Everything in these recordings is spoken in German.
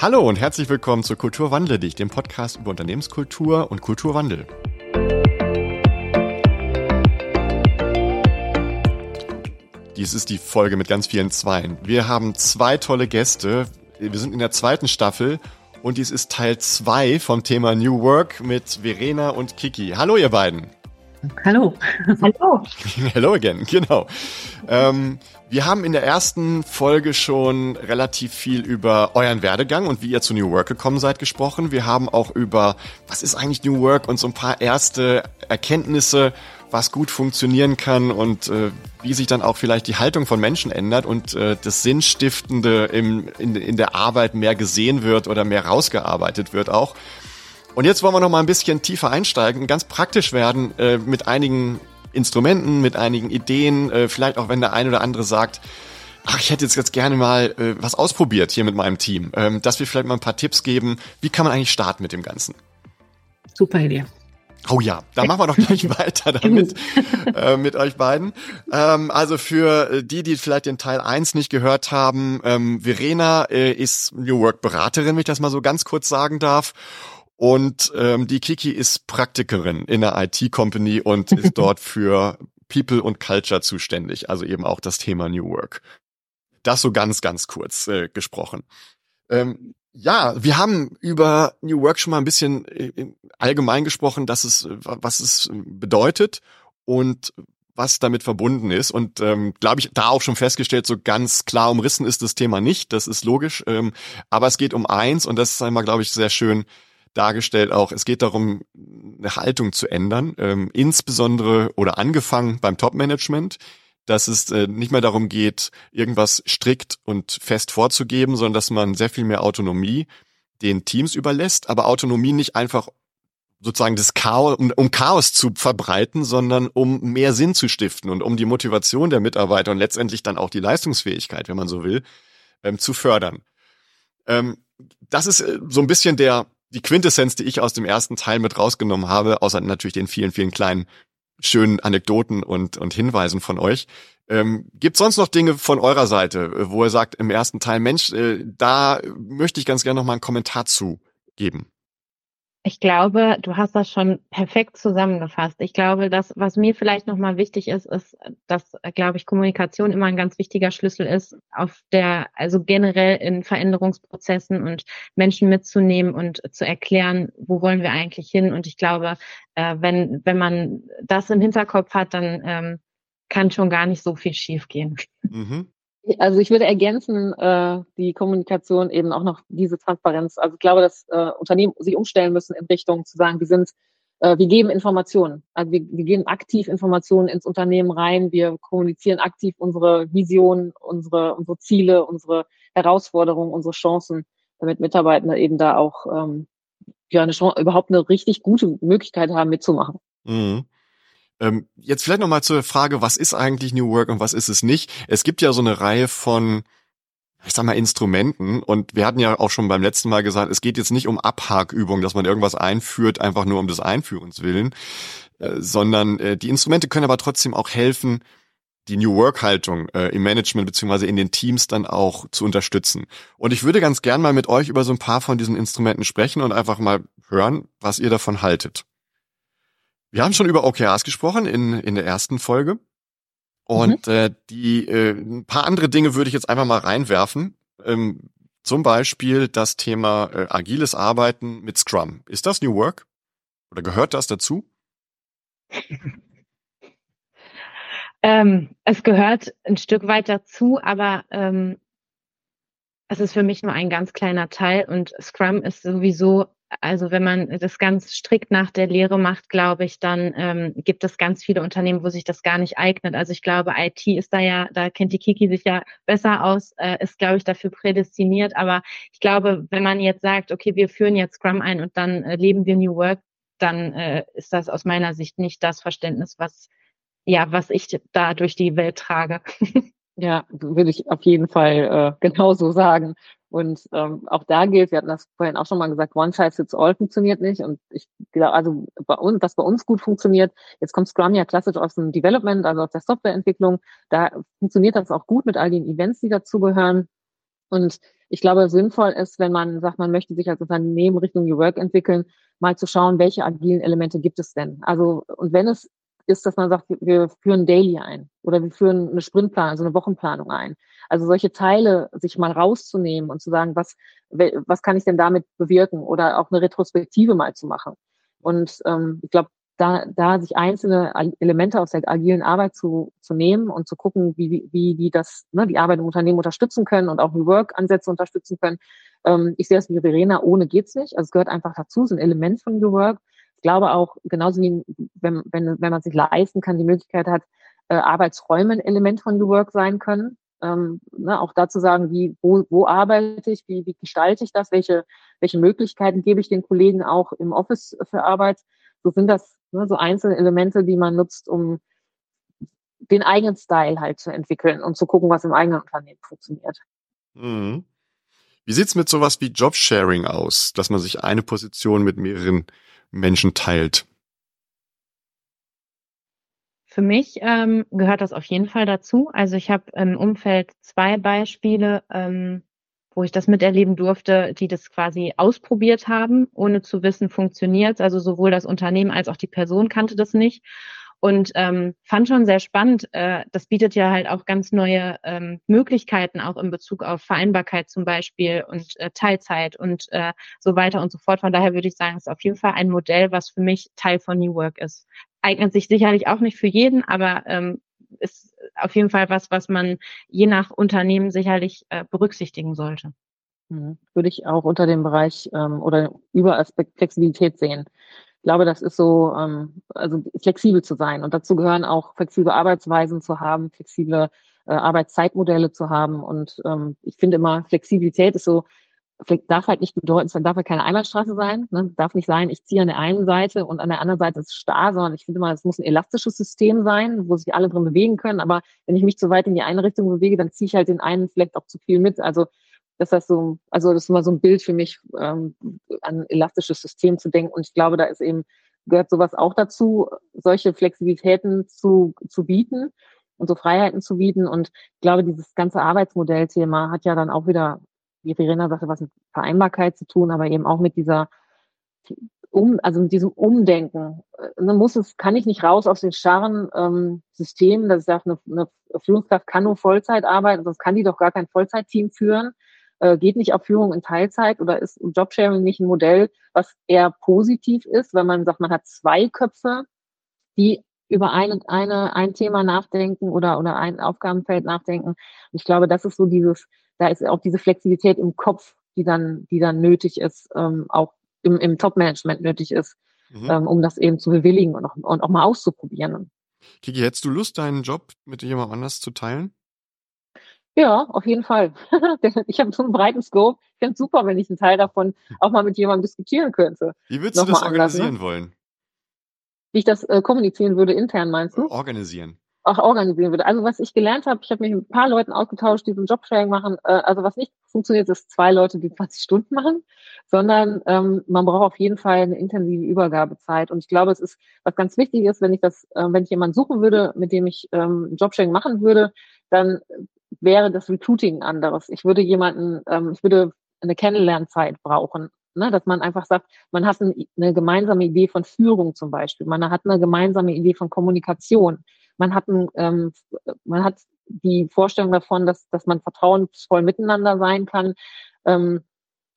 Hallo und herzlich willkommen zu Kulturwandle dich, dem Podcast über Unternehmenskultur und Kulturwandel. Dies ist die Folge mit ganz vielen Zweien. Wir haben zwei tolle Gäste. Wir sind in der zweiten Staffel und dies ist Teil zwei vom Thema New Work mit Verena und Kiki. Hallo ihr beiden. Hallo. Hallo. Hello again, genau. Ähm, wir haben in der ersten Folge schon relativ viel über euren Werdegang und wie ihr zu New Work gekommen seid gesprochen. Wir haben auch über, was ist eigentlich New Work und so ein paar erste Erkenntnisse was gut funktionieren kann und äh, wie sich dann auch vielleicht die Haltung von Menschen ändert und äh, das Sinnstiftende im, in, in der Arbeit mehr gesehen wird oder mehr rausgearbeitet wird auch. Und jetzt wollen wir noch mal ein bisschen tiefer einsteigen, ganz praktisch werden äh, mit einigen Instrumenten, mit einigen Ideen, äh, vielleicht auch wenn der eine oder andere sagt, ach, ich hätte jetzt ganz gerne mal äh, was ausprobiert hier mit meinem Team, ähm, dass wir vielleicht mal ein paar Tipps geben, wie kann man eigentlich starten mit dem Ganzen? Super Idee. Oh ja, da machen wir doch gleich weiter damit äh, mit euch beiden. Ähm, also für äh, die, die vielleicht den Teil 1 nicht gehört haben, ähm, Verena äh, ist New Work Beraterin, wenn ich das mal so ganz kurz sagen darf. Und ähm, die Kiki ist Praktikerin in der IT-Company und ist dort für People und Culture zuständig, also eben auch das Thema New Work. Das so ganz, ganz kurz äh, gesprochen. Ähm, ja, wir haben über New Work schon mal ein bisschen äh, allgemein gesprochen, dass es, was es bedeutet und was damit verbunden ist. Und ähm, glaube ich, da auch schon festgestellt, so ganz klar umrissen ist das Thema nicht. Das ist logisch. Ähm, aber es geht um eins und das ist einmal, glaube ich, sehr schön dargestellt auch. Es geht darum, eine Haltung zu ändern, ähm, insbesondere oder angefangen beim Top-Management dass es äh, nicht mehr darum geht, irgendwas strikt und fest vorzugeben, sondern dass man sehr viel mehr Autonomie den Teams überlässt, aber Autonomie nicht einfach sozusagen das Chaos, um, um Chaos zu verbreiten, sondern um mehr Sinn zu stiften und um die Motivation der Mitarbeiter und letztendlich dann auch die Leistungsfähigkeit, wenn man so will, ähm, zu fördern. Ähm, das ist äh, so ein bisschen der die Quintessenz, die ich aus dem ersten Teil mit rausgenommen habe, außer natürlich den vielen, vielen kleinen schönen Anekdoten und, und Hinweisen von euch. Ähm, Gibt sonst noch Dinge von eurer Seite, wo ihr sagt im ersten Teil, Mensch, äh, da möchte ich ganz gerne noch mal einen Kommentar zu geben? Ich glaube, du hast das schon perfekt zusammengefasst. Ich glaube, das, was mir vielleicht nochmal wichtig ist, ist, dass, glaube ich, Kommunikation immer ein ganz wichtiger Schlüssel ist, auf der, also generell in Veränderungsprozessen und Menschen mitzunehmen und zu erklären, wo wollen wir eigentlich hin. Und ich glaube, äh, wenn, wenn man das im Hinterkopf hat, dann ähm, kann schon gar nicht so viel schiefgehen. Mhm. Also ich würde ergänzen, äh, die Kommunikation eben auch noch diese Transparenz. Also ich glaube, dass äh, Unternehmen sich umstellen müssen in Richtung zu sagen, wir sind, äh, wir geben Informationen. Also wir, wir geben aktiv Informationen ins Unternehmen rein. Wir kommunizieren aktiv unsere Vision, unsere, unsere Ziele, unsere Herausforderungen, unsere Chancen, damit Mitarbeiter eben da auch ähm, ja eine Chance, überhaupt eine richtig gute Möglichkeit haben, mitzumachen. Mhm. Ähm, jetzt vielleicht nochmal zur Frage, was ist eigentlich New Work und was ist es nicht? Es gibt ja so eine Reihe von, ich sag mal, Instrumenten und wir hatten ja auch schon beim letzten Mal gesagt, es geht jetzt nicht um Abhakübungen, dass man irgendwas einführt, einfach nur um des Einführens willen, äh, sondern äh, die Instrumente können aber trotzdem auch helfen, die New Work-Haltung äh, im Management beziehungsweise in den Teams dann auch zu unterstützen. Und ich würde ganz gern mal mit euch über so ein paar von diesen Instrumenten sprechen und einfach mal hören, was ihr davon haltet. Wir haben schon über OKRs gesprochen in, in der ersten Folge. Und mhm. äh, die äh, ein paar andere Dinge würde ich jetzt einfach mal reinwerfen. Ähm, zum Beispiel das Thema äh, agiles Arbeiten mit Scrum. Ist das New Work? Oder gehört das dazu? ähm, es gehört ein Stück weit dazu, aber ähm, es ist für mich nur ein ganz kleiner Teil und Scrum ist sowieso also wenn man das ganz strikt nach der Lehre macht, glaube ich, dann ähm, gibt es ganz viele Unternehmen, wo sich das gar nicht eignet. Also ich glaube, IT ist da ja, da kennt die Kiki sich ja besser aus, äh, ist, glaube ich, dafür prädestiniert. Aber ich glaube, wenn man jetzt sagt, okay, wir führen jetzt Scrum ein und dann äh, leben wir New Work, dann äh, ist das aus meiner Sicht nicht das Verständnis, was ja, was ich da durch die Welt trage. Ja, würde ich auf jeden Fall äh, genauso sagen. Und ähm, auch da gilt, wir hatten das vorhin auch schon mal gesagt, One Size Fits All funktioniert nicht. Und ich glaube, also bei uns, was bei uns gut funktioniert, jetzt kommt Scrum ja klassisch aus dem Development, also aus der Softwareentwicklung. Da funktioniert das auch gut mit all den Events, die dazugehören. Und ich glaube, sinnvoll ist, wenn man sagt, man möchte sich als Unternehmen Richtung New Work entwickeln, mal zu schauen, welche agilen Elemente gibt es denn? Also, und wenn es ist, dass man sagt, wir führen Daily ein oder wir führen eine Sprintplanung, also eine Wochenplanung ein. Also solche Teile sich mal rauszunehmen und zu sagen, was, was kann ich denn damit bewirken oder auch eine Retrospektive mal zu machen. Und ähm, ich glaube, da, da sich einzelne Elemente aus der agilen Arbeit zu, zu nehmen und zu gucken, wie, wie die das, ne, die Arbeit im Unternehmen unterstützen können und auch New Work-Ansätze unterstützen können. Ähm, ich sehe das wie Verena, ohne geht's nicht. Also es gehört einfach dazu, es ist ein Element von New Work. Ich glaube auch, genauso wie wenn, wenn, wenn man sich leisten kann, die Möglichkeit hat, äh, Arbeitsräume ein Element von New Work sein können. Ähm, ne, auch dazu sagen, wie, wo, wo arbeite ich, wie, wie gestalte ich das, welche, welche Möglichkeiten gebe ich den Kollegen auch im Office für Arbeit. So sind das ne, so einzelne Elemente, die man nutzt, um den eigenen Style halt zu entwickeln und zu gucken, was im eigenen Unternehmen funktioniert. Mhm. Wie sieht's mit sowas wie Jobsharing aus, dass man sich eine Position mit mehreren Menschen teilt? Für mich ähm, gehört das auf jeden Fall dazu. Also ich habe im Umfeld zwei Beispiele, ähm, wo ich das miterleben durfte, die das quasi ausprobiert haben, ohne zu wissen, funktioniert. Also sowohl das Unternehmen als auch die Person kannte das nicht und ähm, fand schon sehr spannend. Äh, das bietet ja halt auch ganz neue ähm, Möglichkeiten, auch in Bezug auf Vereinbarkeit zum Beispiel und äh, Teilzeit und äh, so weiter und so fort. Von daher würde ich sagen, es ist auf jeden Fall ein Modell, was für mich Teil von New Work ist. Eignet sich sicherlich auch nicht für jeden, aber ähm, ist auf jeden Fall was, was man je nach Unternehmen sicherlich äh, berücksichtigen sollte. Mhm. Würde ich auch unter dem Bereich ähm, oder über Aspekt Flexibilität sehen. Ich glaube, das ist so, ähm, also flexibel zu sein. Und dazu gehören auch flexible Arbeitsweisen zu haben, flexible äh, Arbeitszeitmodelle zu haben. Und ähm, ich finde immer, Flexibilität ist so, darf halt nicht bedeuten, es darf halt keine Einbahnstraße sein. Ne? Darf nicht sein, ich ziehe an der einen Seite und an der anderen Seite ist es starr, sondern ich finde mal, es muss ein elastisches System sein, wo sich alle drin bewegen können. Aber wenn ich mich zu weit in die eine Richtung bewege, dann ziehe ich halt den einen vielleicht auch zu viel mit. Also das ist so, also das ist immer so ein Bild für mich, ähm, an elastisches System zu denken. Und ich glaube, da ist eben, gehört sowas auch dazu, solche Flexibilitäten zu, zu bieten und so Freiheiten zu bieten. Und ich glaube, dieses ganze Arbeitsmodellthema hat ja dann auch wieder, wie Verena sagte, was mit Vereinbarkeit zu tun, aber eben auch mit dieser um, also mit diesem Umdenken. Dann muss es, kann ich nicht raus aus den starren ähm, Systemen, dass ich sage, eine, eine Führungskraft kann nur Vollzeit arbeiten, sonst kann die doch gar kein Vollzeitteam führen, äh, geht nicht auf Führung in Teilzeit oder ist Jobsharing nicht ein Modell, was eher positiv ist, wenn man sagt, man hat zwei Köpfe, die über ein, eine, ein Thema nachdenken oder, oder ein Aufgabenfeld nachdenken. Und ich glaube, das ist so dieses, da ist auch diese Flexibilität im Kopf, die dann, die dann nötig ist, ähm, auch im, im Top-Management nötig ist, mhm. ähm, um das eben zu bewilligen und auch, und auch mal auszuprobieren. Kiki, hättest du Lust, deinen Job mit jemand anders zu teilen? Ja, auf jeden Fall. ich habe so einen breiten Scope. Ich finde es super, wenn ich einen Teil davon auch mal mit jemandem diskutieren könnte. Wie würdest Noch du das organisieren anders, ne? wollen? Wie ich das äh, kommunizieren würde intern, meinst du? Organisieren. Auch organisieren würde. Also was ich gelernt habe, ich habe mich mit ein paar Leuten ausgetauscht, die so ein Jobsharing machen. Äh, also was nicht funktioniert, ist zwei Leute, die 20 Stunden machen, sondern ähm, man braucht auf jeden Fall eine intensive Übergabezeit. Und ich glaube, es ist was ganz wichtig ist, wenn ich das, äh, wenn ich jemanden suchen würde, mit dem ich ähm, Jobsharing machen würde, dann wäre das Recruiting anderes. Ich würde jemanden, ähm, ich würde eine Kennenlernzeit brauchen, ne? dass man einfach sagt, man hat eine gemeinsame Idee von Führung zum Beispiel, man hat eine gemeinsame Idee von Kommunikation, man hat, ein, ähm, man hat die Vorstellung davon, dass, dass man vertrauensvoll miteinander sein kann, ähm,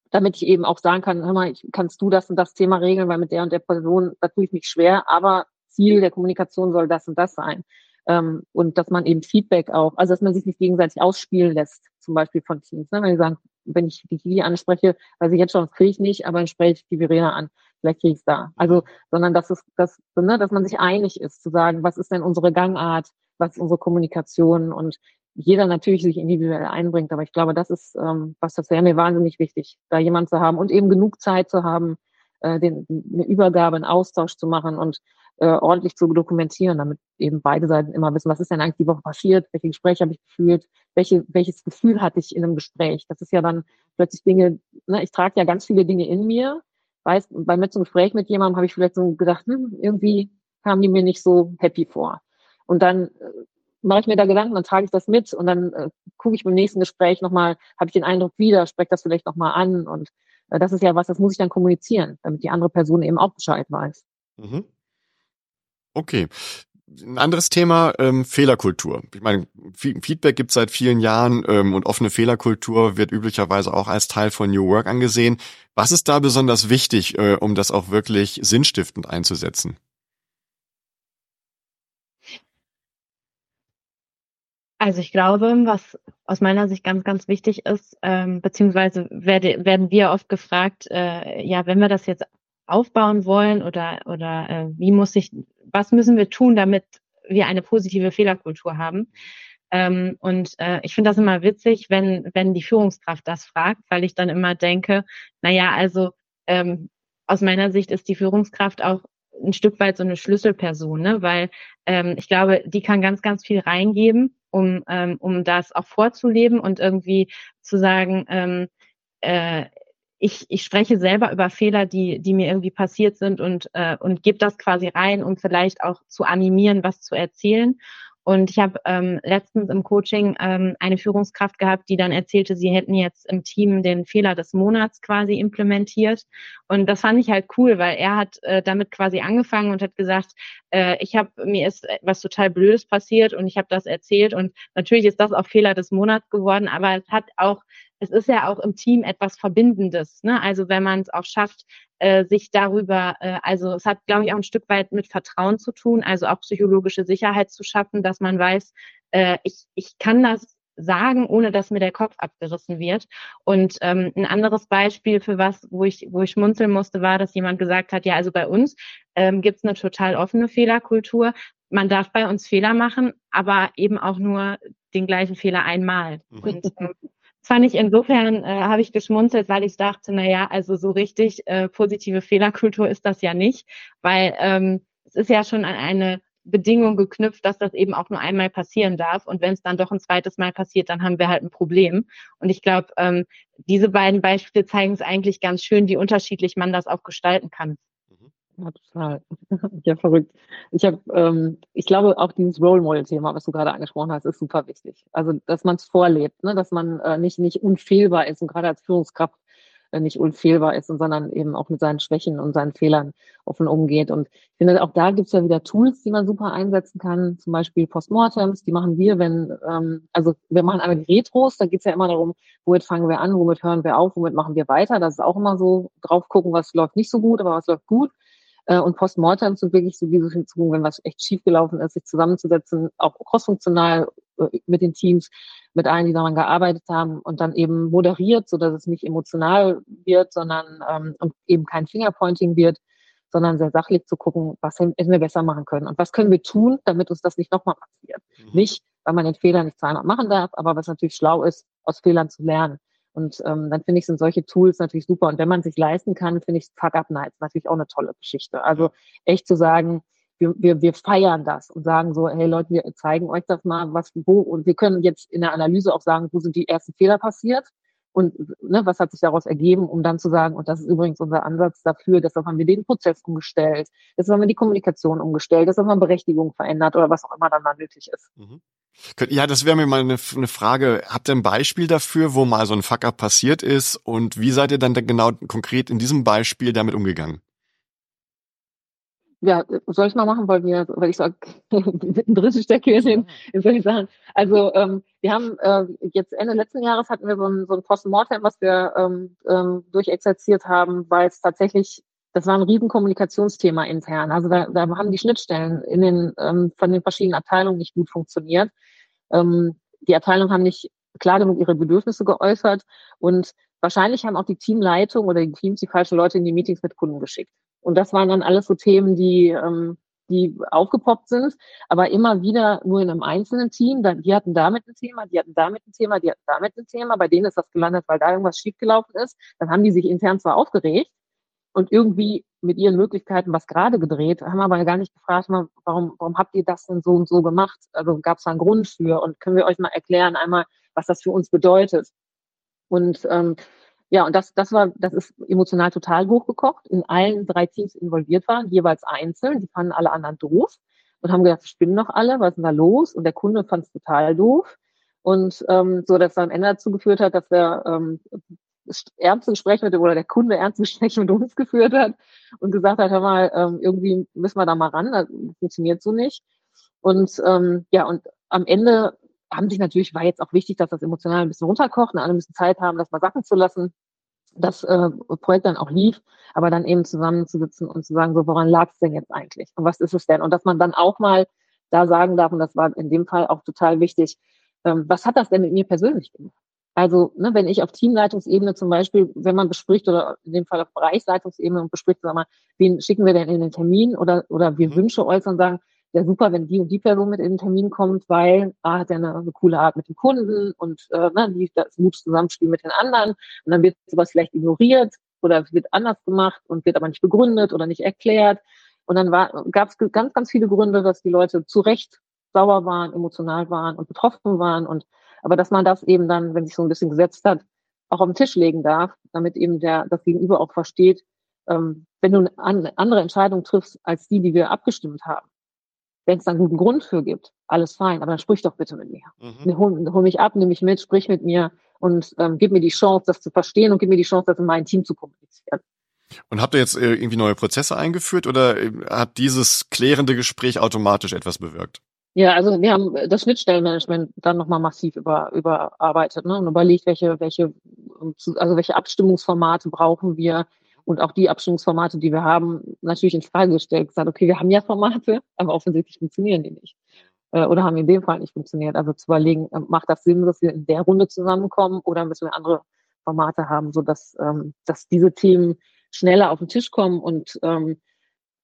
damit ich eben auch sagen kann, hör mal, ich, kannst du das und das Thema regeln, weil mit der und der Person, da tue ich mich schwer, aber Ziel der Kommunikation soll das und das sein. Ähm, und dass man eben Feedback auch, also dass man sich nicht gegenseitig ausspielen lässt, zum Beispiel von Teams. Ne? Wenn die sagen, wenn ich die Kili anspreche, weiß ich jetzt schon, das kriege ich nicht, aber dann spreche ich die Verena an, vielleicht kriege ich es da. Also, sondern dass es, dass, ne, dass man sich einig ist, zu sagen, was ist denn unsere Gangart, was ist unsere Kommunikation und jeder natürlich sich individuell einbringt. Aber ich glaube, das ist, ähm, was das wäre mir wahnsinnig wichtig, da jemand zu haben und eben genug Zeit zu haben, äh, den, eine Übergabe, einen Austausch zu machen und äh, ordentlich zu dokumentieren, damit eben beide Seiten immer wissen, was ist denn eigentlich die Woche passiert, welche Gespräche habe ich geführt, welche, welches Gefühl hatte ich in einem Gespräch. Das ist ja dann plötzlich Dinge, ne, ich trage ja ganz viele Dinge in mir, weiß, bei mir zum Gespräch mit jemandem habe ich vielleicht so gedacht, hm, irgendwie kamen die mir nicht so happy vor. Und dann äh, mache ich mir da Gedanken, dann trage ich das mit und dann äh, gucke ich beim nächsten Gespräch nochmal, habe ich den Eindruck wieder, spreche das vielleicht nochmal an und das ist ja was, das muss ich dann kommunizieren, damit die andere Person eben auch Bescheid weiß. Mhm. Okay. Ein anderes Thema, ähm, Fehlerkultur. Ich meine, Feedback gibt es seit vielen Jahren ähm, und offene Fehlerkultur wird üblicherweise auch als Teil von New Work angesehen. Was ist da besonders wichtig, äh, um das auch wirklich sinnstiftend einzusetzen? Also ich glaube, was aus meiner Sicht ganz, ganz wichtig ist, ähm, beziehungsweise werde, werden wir oft gefragt, äh, ja, wenn wir das jetzt aufbauen wollen oder oder äh, wie muss ich, was müssen wir tun, damit wir eine positive Fehlerkultur haben? Ähm, und äh, ich finde das immer witzig, wenn wenn die Führungskraft das fragt, weil ich dann immer denke, na ja, also ähm, aus meiner Sicht ist die Führungskraft auch ein Stück weit so eine Schlüsselperson, ne? weil ähm, ich glaube, die kann ganz, ganz viel reingeben um, ähm, um das auch vorzuleben und irgendwie zu sagen, ähm, äh, ich, ich spreche selber über Fehler, die, die mir irgendwie passiert sind und, äh, und gebe das quasi rein, um vielleicht auch zu animieren, was zu erzählen. Und ich habe ähm, letztens im Coaching ähm, eine Führungskraft gehabt, die dann erzählte, sie hätten jetzt im Team den Fehler des Monats quasi implementiert. Und das fand ich halt cool, weil er hat äh, damit quasi angefangen und hat gesagt, äh, ich habe mir ist was total Blödes passiert und ich habe das erzählt. Und natürlich ist das auch Fehler des Monats geworden, aber es hat auch es ist ja auch im Team etwas Verbindendes. Ne? Also wenn man es auch schafft, äh, sich darüber, äh, also es hat, glaube ich, auch ein Stück weit mit Vertrauen zu tun, also auch psychologische Sicherheit zu schaffen, dass man weiß, äh, ich, ich kann das sagen, ohne dass mir der Kopf abgerissen wird. Und ähm, ein anderes Beispiel für was, wo ich, wo ich schmunzeln musste, war, dass jemand gesagt hat, ja, also bei uns ähm, gibt es eine total offene Fehlerkultur. Man darf bei uns Fehler machen, aber eben auch nur den gleichen Fehler einmal. Mhm. Und ähm, fand ich insofern, äh, habe ich geschmunzelt, weil ich dachte, na ja, also so richtig äh, positive Fehlerkultur ist das ja nicht, weil ähm, es ist ja schon an eine Bedingung geknüpft, dass das eben auch nur einmal passieren darf. Und wenn es dann doch ein zweites Mal passiert, dann haben wir halt ein Problem. Und ich glaube, ähm, diese beiden Beispiele zeigen es eigentlich ganz schön, wie unterschiedlich man das auch gestalten kann. Ja, total. Ja, verrückt. Ich habe, ähm, ich glaube, auch dieses Role Model-Thema, was du gerade angesprochen hast, ist super wichtig. Also, dass man es vorlebt, ne? dass man äh, nicht, nicht unfehlbar ist und gerade als Führungskraft äh, nicht unfehlbar ist, sondern eben auch mit seinen Schwächen und seinen Fehlern offen umgeht. Und ich finde, auch da gibt's ja wieder Tools, die man super einsetzen kann, zum Beispiel Postmortems, die machen wir, wenn, ähm, also wir machen einmal die Retros, da geht's ja immer darum, womit fangen wir an, womit hören wir auf, womit machen wir weiter. Das ist auch immer so drauf gucken, was läuft nicht so gut, aber was läuft gut. Äh, und Postmortem sind wirklich so diese Funktionen, wenn was echt schiefgelaufen ist, sich zusammenzusetzen, auch crossfunktional äh, mit den Teams, mit allen, die daran gearbeitet haben und dann eben moderiert, so dass es nicht emotional wird, sondern ähm, und eben kein Fingerpointing wird, sondern sehr sachlich zu gucken, was hätten wir besser machen können und was können wir tun, damit uns das nicht nochmal passiert. Mhm. Nicht, weil man den Fehler nicht zweimal machen darf, aber was natürlich schlau ist, aus Fehlern zu lernen. Und ähm, dann finde ich, sind solche Tools natürlich super. Und wenn man sich leisten kann, finde ich Fuck-Up-Nights natürlich auch eine tolle Geschichte. Also echt zu sagen, wir, wir, wir feiern das und sagen so, hey Leute, wir zeigen euch das mal, was, wo, und wir können jetzt in der Analyse auch sagen, wo sind die ersten Fehler passiert und ne, was hat sich daraus ergeben, um dann zu sagen, und das ist übrigens unser Ansatz dafür, deshalb haben wir den Prozess umgestellt, deshalb haben wir die Kommunikation umgestellt, deshalb haben wir Berechtigung verändert oder was auch immer dann da nötig ist. Mhm. Ja, das wäre mir mal eine, eine, Frage. Habt ihr ein Beispiel dafür, wo mal so ein Fuck-up passiert ist und wie seid ihr dann genau konkret in diesem Beispiel damit umgegangen? Ja, soll ich mal machen, weil wir, weil ich sag, dritte stecke in den, in solchen Sachen. Also ähm, wir haben äh, jetzt Ende letzten Jahres hatten wir so ein, so ein Postmortem, was wir ähm, ähm, durchexerziert haben, weil es tatsächlich das war ein riesen Kommunikationsthema intern. Also da, da haben die Schnittstellen in den, ähm, von den verschiedenen Abteilungen nicht gut funktioniert. Ähm, die Abteilungen haben nicht klar genug ihre Bedürfnisse geäußert und wahrscheinlich haben auch die Teamleitung oder die Teams die falschen Leute in die Meetings mit Kunden geschickt. Und das waren dann alles so Themen, die, ähm, die aufgepoppt sind, aber immer wieder nur in einem einzelnen Team. Die hatten damit ein Thema, die hatten damit ein Thema, die hatten damit ein Thema. Bei denen ist das gelandet, weil da irgendwas schiefgelaufen ist. Dann haben die sich intern zwar aufgeregt, und irgendwie mit ihren Möglichkeiten was gerade gedreht, haben aber gar nicht gefragt, warum, warum habt ihr das denn so und so gemacht? Also gab es da einen Grund für und können wir euch mal erklären einmal, was das für uns bedeutet? Und ähm, ja, und das, das war, das ist emotional total hochgekocht. In allen drei Teams involviert waren, jeweils einzeln. Die fanden alle anderen doof. und haben gedacht, spinnen doch alle, was ist denn da los? Und der Kunde fand es total doof. Und ähm, so, dass er am Ende dazu geführt hat, dass er ähm, ernste Gespräche mit oder der Kunde ernste Gespräche mit uns geführt hat und gesagt hat, hör mal, ähm, irgendwie müssen wir da mal ran, das funktioniert so nicht. Und ähm, ja, und am Ende haben sich natürlich, war jetzt auch wichtig, dass das emotional ein bisschen runterkocht und alle müssen Zeit haben, das mal sacken zu lassen das äh, Projekt dann auch lief, aber dann eben zusammenzusitzen und zu sagen, so woran lag es denn jetzt eigentlich und was ist es denn? Und dass man dann auch mal da sagen darf, und das war in dem Fall auch total wichtig, ähm, was hat das denn mit mir persönlich gemacht? Also, ne, wenn ich auf Teamleitungsebene zum Beispiel, wenn man bespricht, oder in dem Fall auf Bereichsleitungsebene und bespricht, sag mal, wen schicken wir denn in den Termin oder, oder wir mhm. Wünsche äußern, sagen, ja super, wenn die und die Person mit in den Termin kommt, weil A hat er eine, eine coole Art mit dem Kunden und äh, ne, die das gutes Zusammenspiel mit den anderen und dann wird sowas vielleicht ignoriert oder wird anders gemacht und wird aber nicht begründet oder nicht erklärt. Und dann gab es ganz, ganz viele Gründe, dass die Leute zu Recht sauer waren, emotional waren und betroffen waren. Und aber dass man das eben dann, wenn sich so ein bisschen gesetzt hat, auch auf den Tisch legen darf, damit eben der das Gegenüber auch versteht, ähm, wenn du eine andere Entscheidung triffst als die, die wir abgestimmt haben, wenn es einen guten Grund für gibt, alles fein, aber dann sprich doch bitte mit mir. Mhm. Hol, hol mich ab, nimm mich mit, sprich mit mir und ähm, gib mir die Chance, das zu verstehen und gib mir die Chance, das in mein Team zu kommunizieren. Und habt ihr jetzt äh, irgendwie neue Prozesse eingeführt oder äh, hat dieses klärende Gespräch automatisch etwas bewirkt? Ja, also wir haben das Schnittstellenmanagement dann nochmal massiv über, überarbeitet ne, und überlegt, welche, welche, also welche Abstimmungsformate brauchen wir, und auch die Abstimmungsformate, die wir haben, natürlich in Frage gestellt, gesagt, okay, wir haben ja Formate, aber offensichtlich funktionieren die nicht. Äh, oder haben in dem Fall nicht funktioniert. Also zu überlegen, äh, macht das Sinn, dass wir in der Runde zusammenkommen oder müssen wir andere Formate haben, so dass, ähm, dass diese Themen schneller auf den Tisch kommen und ähm,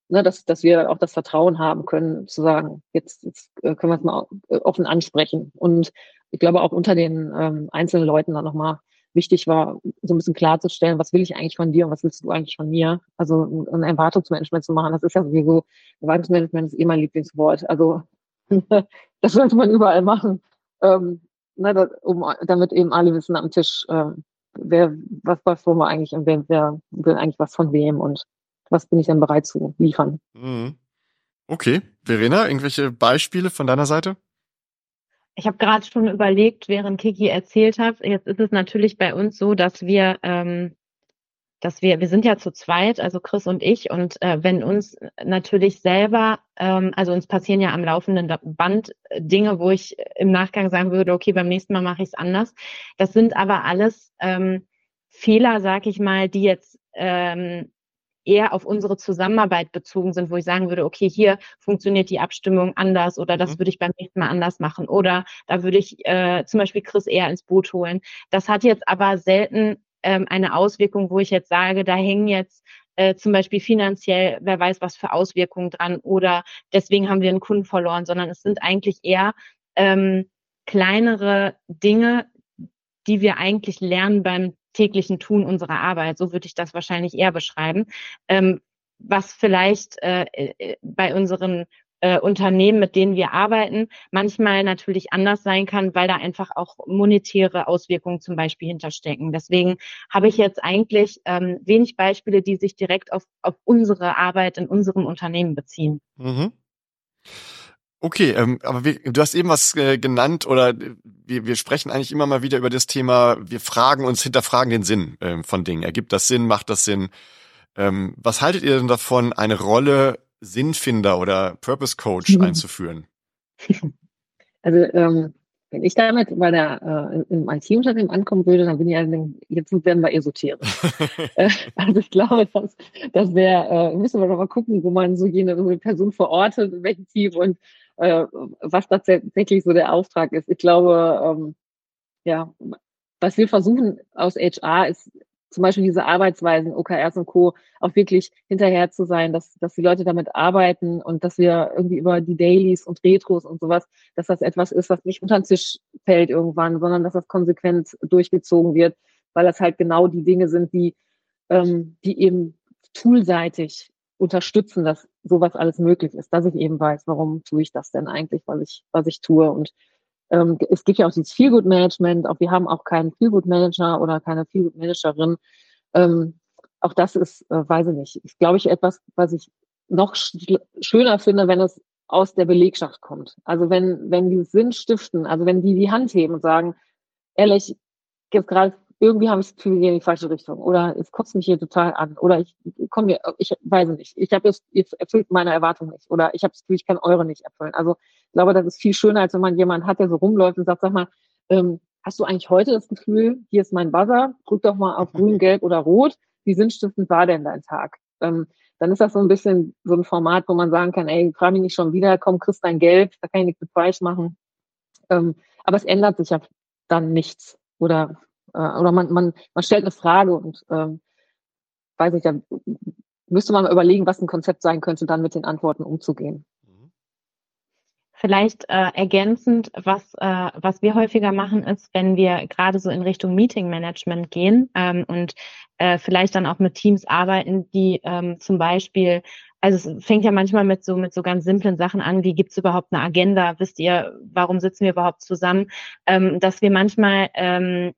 ne, dass, dass wir auch das Vertrauen haben können, zu sagen, jetzt, jetzt äh, können wir es mal offen ansprechen. Und ich glaube auch unter den ähm, einzelnen Leuten dann nochmal wichtig war, so ein bisschen klarzustellen, was will ich eigentlich von dir und was willst du eigentlich von mir? Also ein Erwartungsmanagement zu machen, das ist ja sowieso, Erwartungsmanagement ist eh mein Lieblingswort. Also das sollte man überall machen, ähm, ne, um, damit eben alle wissen am Tisch, ähm, wer, was, was wollen wir eigentlich und wer, wer will eigentlich was von wem und was bin ich denn bereit zu liefern. Mhm. Okay. Verena, irgendwelche Beispiele von deiner Seite? Ich habe gerade schon überlegt, während Kiki erzählt hat, jetzt ist es natürlich bei uns so, dass wir, ähm, dass wir, wir sind ja zu zweit, also Chris und ich, und äh, wenn uns natürlich selber, ähm, also uns passieren ja am laufenden Band Dinge, wo ich im Nachgang sagen würde, okay, beim nächsten Mal mache ich es anders. Das sind aber alles ähm, Fehler, sag ich mal, die jetzt ähm, eher auf unsere Zusammenarbeit bezogen sind, wo ich sagen würde, okay, hier funktioniert die Abstimmung anders oder das mhm. würde ich beim nächsten Mal anders machen oder da würde ich äh, zum Beispiel Chris eher ins Boot holen. Das hat jetzt aber selten ähm, eine Auswirkung, wo ich jetzt sage, da hängen jetzt äh, zum Beispiel finanziell, wer weiß was für Auswirkungen dran oder deswegen haben wir einen Kunden verloren, sondern es sind eigentlich eher ähm, kleinere Dinge, die wir eigentlich lernen beim täglichen Tun unserer Arbeit. So würde ich das wahrscheinlich eher beschreiben. Ähm, was vielleicht äh, äh, bei unseren äh, Unternehmen, mit denen wir arbeiten, manchmal natürlich anders sein kann, weil da einfach auch monetäre Auswirkungen zum Beispiel hinterstecken. Deswegen habe ich jetzt eigentlich ähm, wenig Beispiele, die sich direkt auf, auf unsere Arbeit in unserem Unternehmen beziehen. Mhm. Okay, ähm, aber wir, du hast eben was äh, genannt oder wir, wir sprechen eigentlich immer mal wieder über das Thema, wir fragen uns, hinterfragen den Sinn ähm, von Dingen. Ergibt das Sinn, macht das Sinn? Ähm, was haltet ihr denn davon, eine Rolle Sinnfinder oder Purpose Coach mhm. einzuführen? Also ähm, wenn ich damit bei der äh, in meinem Teamunternehmen ankommen würde, dann bin ich ja, jetzt werden wir esoterisch. äh, also ich glaube, das, das wäre, äh, müssen wir doch mal gucken, wo man so jene, Person verortet, in welchem Team und äh, was tatsächlich so der Auftrag ist. Ich glaube, ähm, ja, was wir versuchen aus HR ist zum Beispiel diese Arbeitsweisen, OKRs und Co. auch wirklich hinterher zu sein, dass, dass die Leute damit arbeiten und dass wir irgendwie über die Dailies und Retros und sowas, dass das etwas ist, was nicht unter den Tisch fällt irgendwann, sondern dass das konsequent durchgezogen wird, weil das halt genau die Dinge sind, die, ähm, die eben toolseitig unterstützen, dass sowas alles möglich ist, dass ich eben weiß, warum tue ich das denn eigentlich, was ich, was ich tue. Und ähm, es gibt ja auch dieses Feelgood-Management, auch wir haben auch keinen Feelgood-Manager oder keine Feelgood-Managerin. Ähm, auch das ist, äh, weiß ich nicht, ist, glaube ich, etwas, was ich noch sch schöner finde, wenn es aus der Belegschaft kommt. Also wenn, wenn die Sinn stiften, also wenn die die Hand heben und sagen, ehrlich, jetzt gerade irgendwie habe ich das Gefühl, wir gehen in die falsche Richtung oder es kotzt mich hier total an oder ich komme mir, ich weiß nicht, ich habe jetzt, jetzt erfüllt meine Erwartung nicht oder ich habe das Gefühl, ich kann eure nicht erfüllen. Also ich glaube, das ist viel schöner, als wenn man jemanden hat, der so rumläuft und sagt, sag mal, ähm, hast du eigentlich heute das Gefühl, hier ist mein Buzzer, drück doch mal auf grün, gelb oder rot, wie sinnstiftend war denn dein Tag? Ähm, dann ist das so ein bisschen so ein Format, wo man sagen kann, ey, frag mich nicht schon wieder, komm, kriegst dein Geld, da kann ich nichts mit falsch machen. Ähm, aber es ändert sich ja dann nichts. Oder, äh, oder man, man, man stellt eine Frage und ähm, weiß ich, dann müsste man mal überlegen, was ein Konzept sein könnte, dann mit den Antworten umzugehen. Vielleicht äh, ergänzend, was, äh, was wir häufiger machen, ist, wenn wir gerade so in Richtung Meeting Management gehen ähm, und äh, vielleicht dann auch mit Teams arbeiten, die ähm, zum Beispiel, also es fängt ja manchmal mit so mit so ganz simplen Sachen an, wie gibt's überhaupt eine Agenda? Wisst ihr, warum sitzen wir überhaupt zusammen? Ähm, dass wir manchmal ähm,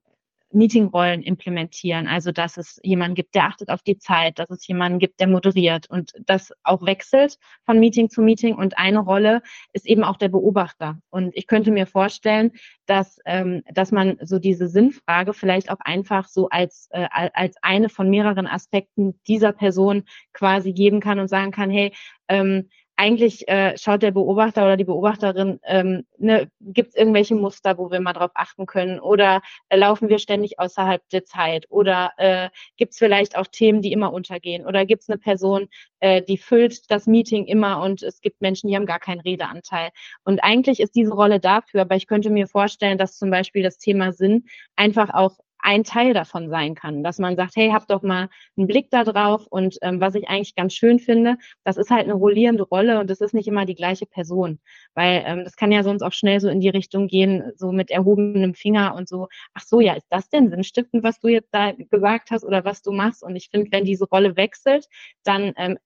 Meetingrollen implementieren. Also, dass es jemanden gibt, der achtet auf die Zeit, dass es jemanden gibt, der moderiert und das auch wechselt von Meeting zu Meeting. Und eine Rolle ist eben auch der Beobachter. Und ich könnte mir vorstellen, dass, ähm, dass man so diese Sinnfrage vielleicht auch einfach so als, äh, als eine von mehreren Aspekten dieser Person quasi geben kann und sagen kann, hey, ähm, eigentlich äh, schaut der Beobachter oder die Beobachterin, ähm, ne, gibt es irgendwelche Muster, wo wir mal drauf achten können? Oder äh, laufen wir ständig außerhalb der Zeit? Oder äh, gibt es vielleicht auch Themen, die immer untergehen? Oder gibt es eine Person, äh, die füllt das Meeting immer und es gibt Menschen, die haben gar keinen Redeanteil? Und eigentlich ist diese Rolle dafür, aber ich könnte mir vorstellen, dass zum Beispiel das Thema Sinn einfach auch ein Teil davon sein kann, dass man sagt, hey, habt doch mal einen Blick da drauf und ähm, was ich eigentlich ganz schön finde, das ist halt eine rollierende Rolle und das ist nicht immer die gleiche Person, weil ähm, das kann ja sonst auch schnell so in die Richtung gehen, so mit erhobenem Finger und so, ach so, ja, ist das denn sinnstiftend, was du jetzt da gesagt hast oder was du machst? Und ich finde, wenn diese Rolle wechselt, dann ähm,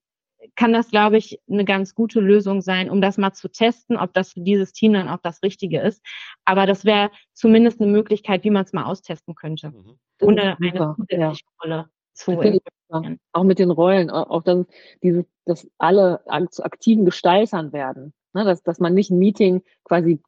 kann das, glaube ich, eine ganz gute Lösung sein, um das mal zu testen, ob das für dieses Team dann auch das Richtige ist. Aber das wäre zumindest eine Möglichkeit, wie man es mal austesten könnte, mhm. ohne eine zusätzliche ja. Rolle zu entwickeln. Auch mit den Rollen, auch dann diese, dass alle zu aktiven Gestaltern werden. Ne, dass, dass man nicht ein Meeting quasi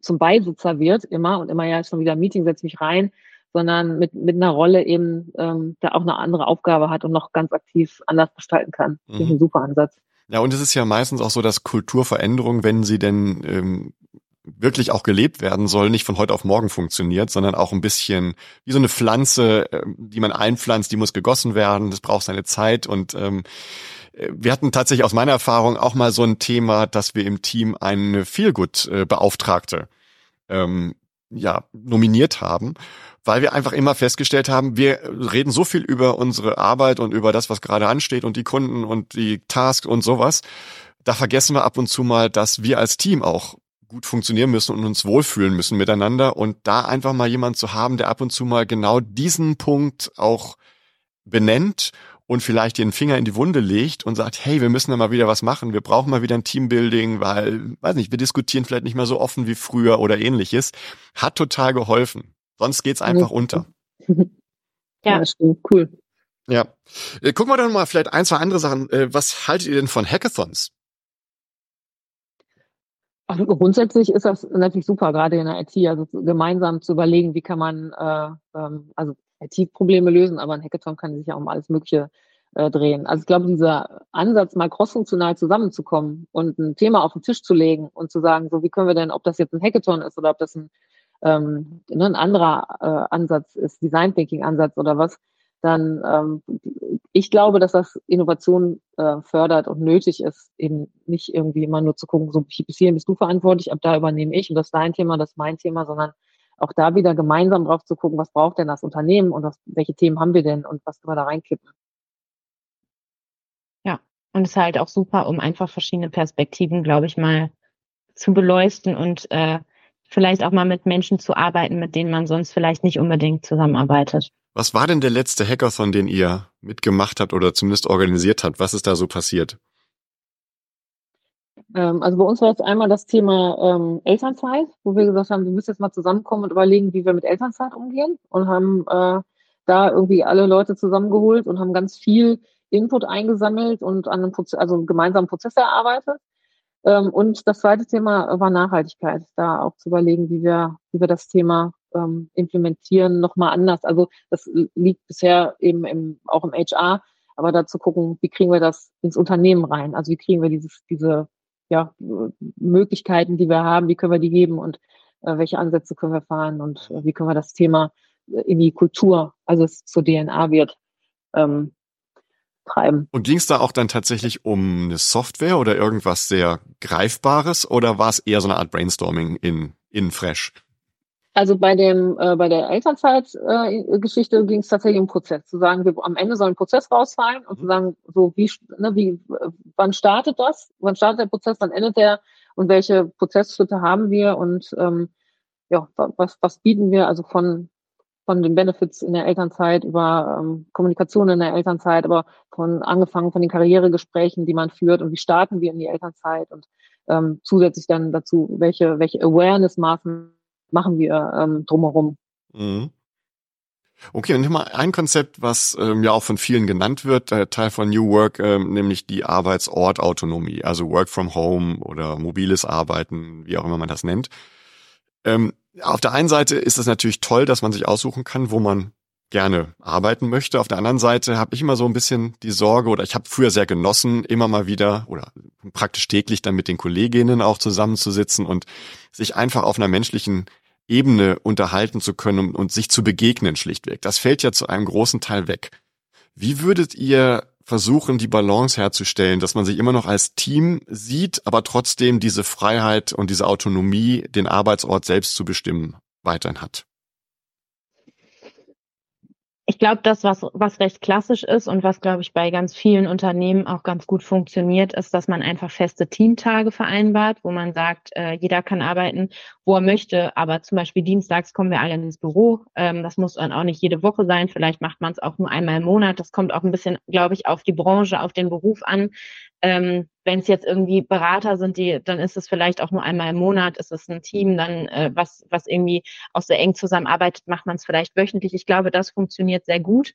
zum Beisitzer wird, immer und immer ja schon wieder ein Meeting, setz mich rein, sondern mit, mit einer Rolle eben ähm, da auch eine andere Aufgabe hat und noch ganz aktiv anders gestalten kann. Das ist ein mhm. super Ansatz. Ja, und es ist ja meistens auch so, dass Kulturveränderung, wenn sie denn ähm, wirklich auch gelebt werden soll, nicht von heute auf morgen funktioniert, sondern auch ein bisschen wie so eine Pflanze, äh, die man einpflanzt, die muss gegossen werden, das braucht seine Zeit und ähm, wir hatten tatsächlich aus meiner Erfahrung auch mal so ein Thema, dass wir im Team eine Feelgood-Beauftragte ähm, ja, nominiert haben weil wir einfach immer festgestellt haben, wir reden so viel über unsere Arbeit und über das, was gerade ansteht und die Kunden und die Tasks und sowas. Da vergessen wir ab und zu mal, dass wir als Team auch gut funktionieren müssen und uns wohlfühlen müssen miteinander und da einfach mal jemand zu haben, der ab und zu mal genau diesen Punkt auch benennt und vielleicht den Finger in die Wunde legt und sagt, hey, wir müssen da mal wieder was machen, wir brauchen mal wieder ein Teambuilding, weil, weiß nicht, wir diskutieren vielleicht nicht mehr so offen wie früher oder ähnliches, hat total geholfen. Sonst geht's einfach unter. Ja, ja stimmt. Cool. Ja. Äh, gucken wir doch mal vielleicht ein, zwei andere Sachen. Äh, was haltet ihr denn von Hackathons? Also grundsätzlich ist das natürlich super, gerade in der IT, also gemeinsam zu überlegen, wie kann man äh, ähm, also IT-Probleme lösen, aber ein Hackathon kann sich ja um alles Mögliche äh, drehen. Also ich glaube, dieser Ansatz, mal crossfunktional zusammenzukommen und ein Thema auf den Tisch zu legen und zu sagen, so wie können wir denn, ob das jetzt ein Hackathon ist oder ob das ein ähm, ne, ein anderer äh, Ansatz ist, Design Thinking Ansatz oder was, dann ähm, ich glaube, dass das Innovation äh, fördert und nötig ist, eben nicht irgendwie immer nur zu gucken, so bis hierhin bist du verantwortlich, ab da übernehme ich und das ist dein Thema, das ist mein Thema, sondern auch da wieder gemeinsam drauf zu gucken, was braucht denn das Unternehmen und was, welche Themen haben wir denn und was können wir da reinkippen. Ja, und es ist halt auch super, um einfach verschiedene Perspektiven, glaube ich, mal zu beleuchten und äh, vielleicht auch mal mit Menschen zu arbeiten, mit denen man sonst vielleicht nicht unbedingt zusammenarbeitet. Was war denn der letzte Hackathon, den ihr mitgemacht habt oder zumindest organisiert habt? Was ist da so passiert? Ähm, also bei uns war jetzt einmal das Thema ähm, Elternzeit, wo wir gesagt haben, wir müssen jetzt mal zusammenkommen und überlegen, wie wir mit Elternzeit umgehen und haben äh, da irgendwie alle Leute zusammengeholt und haben ganz viel Input eingesammelt und an einem Proze also einen gemeinsamen Prozess erarbeitet. Ähm, und das zweite Thema war Nachhaltigkeit, da auch zu überlegen, wie wir, wie wir das Thema ähm, implementieren, nochmal anders. Also das liegt bisher eben im, auch im HR, aber da zu gucken, wie kriegen wir das ins Unternehmen rein? Also wie kriegen wir dieses, diese ja, Möglichkeiten, die wir haben, wie können wir die geben und äh, welche Ansätze können wir fahren und äh, wie können wir das Thema in die Kultur, also es zur DNA wird, ähm, treiben. Und ging es da auch dann tatsächlich um eine Software oder irgendwas sehr Greifbares oder war es eher so eine Art Brainstorming in, in Fresh? Also bei dem äh, bei der Elternzeitgeschichte äh, ging es tatsächlich um Prozess. Zu sagen, wir, am Ende soll ein Prozess rausfallen und zu mhm. sagen, so wie ne, wie wann startet das? Wann startet der Prozess? Wann endet der? Und welche Prozessschritte haben wir? Und ähm, ja, was was bieten wir? Also von von den Benefits in der Elternzeit über ähm, Kommunikation in der Elternzeit, aber von angefangen von den Karrieregesprächen, die man führt und wie starten wir in die Elternzeit und ähm, zusätzlich dann dazu, welche, welche Awareness-Maßnahmen machen wir ähm, drumherum. Mhm. Okay, und mal ein Konzept, was ähm, ja auch von vielen genannt wird, äh, Teil von New Work, ähm, nämlich die Arbeitsortautonomie, also Work from Home oder mobiles Arbeiten, wie auch immer man das nennt. Ähm, auf der einen Seite ist es natürlich toll, dass man sich aussuchen kann, wo man gerne arbeiten möchte. Auf der anderen Seite habe ich immer so ein bisschen die Sorge oder ich habe früher sehr genossen, immer mal wieder oder praktisch täglich dann mit den Kolleginnen auch zusammenzusitzen und sich einfach auf einer menschlichen Ebene unterhalten zu können und, und sich zu begegnen schlichtweg. Das fällt ja zu einem großen Teil weg. Wie würdet ihr versuchen, die Balance herzustellen, dass man sich immer noch als Team sieht, aber trotzdem diese Freiheit und diese Autonomie, den Arbeitsort selbst zu bestimmen, weiterhin hat. Ich glaube, das, was, was recht klassisch ist und was, glaube ich, bei ganz vielen Unternehmen auch ganz gut funktioniert, ist, dass man einfach feste Teamtage vereinbart, wo man sagt, äh, jeder kann arbeiten, wo er möchte, aber zum Beispiel dienstags kommen wir alle ins Büro. Ähm, das muss dann auch nicht jede Woche sein, vielleicht macht man es auch nur einmal im Monat. Das kommt auch ein bisschen, glaube ich, auf die Branche, auf den Beruf an. Ähm, wenn es jetzt irgendwie Berater sind, die, dann ist es vielleicht auch nur einmal im Monat, ist es ein Team, dann äh, was, was irgendwie auch sehr eng zusammenarbeitet, macht man es vielleicht wöchentlich. Ich glaube, das funktioniert sehr gut.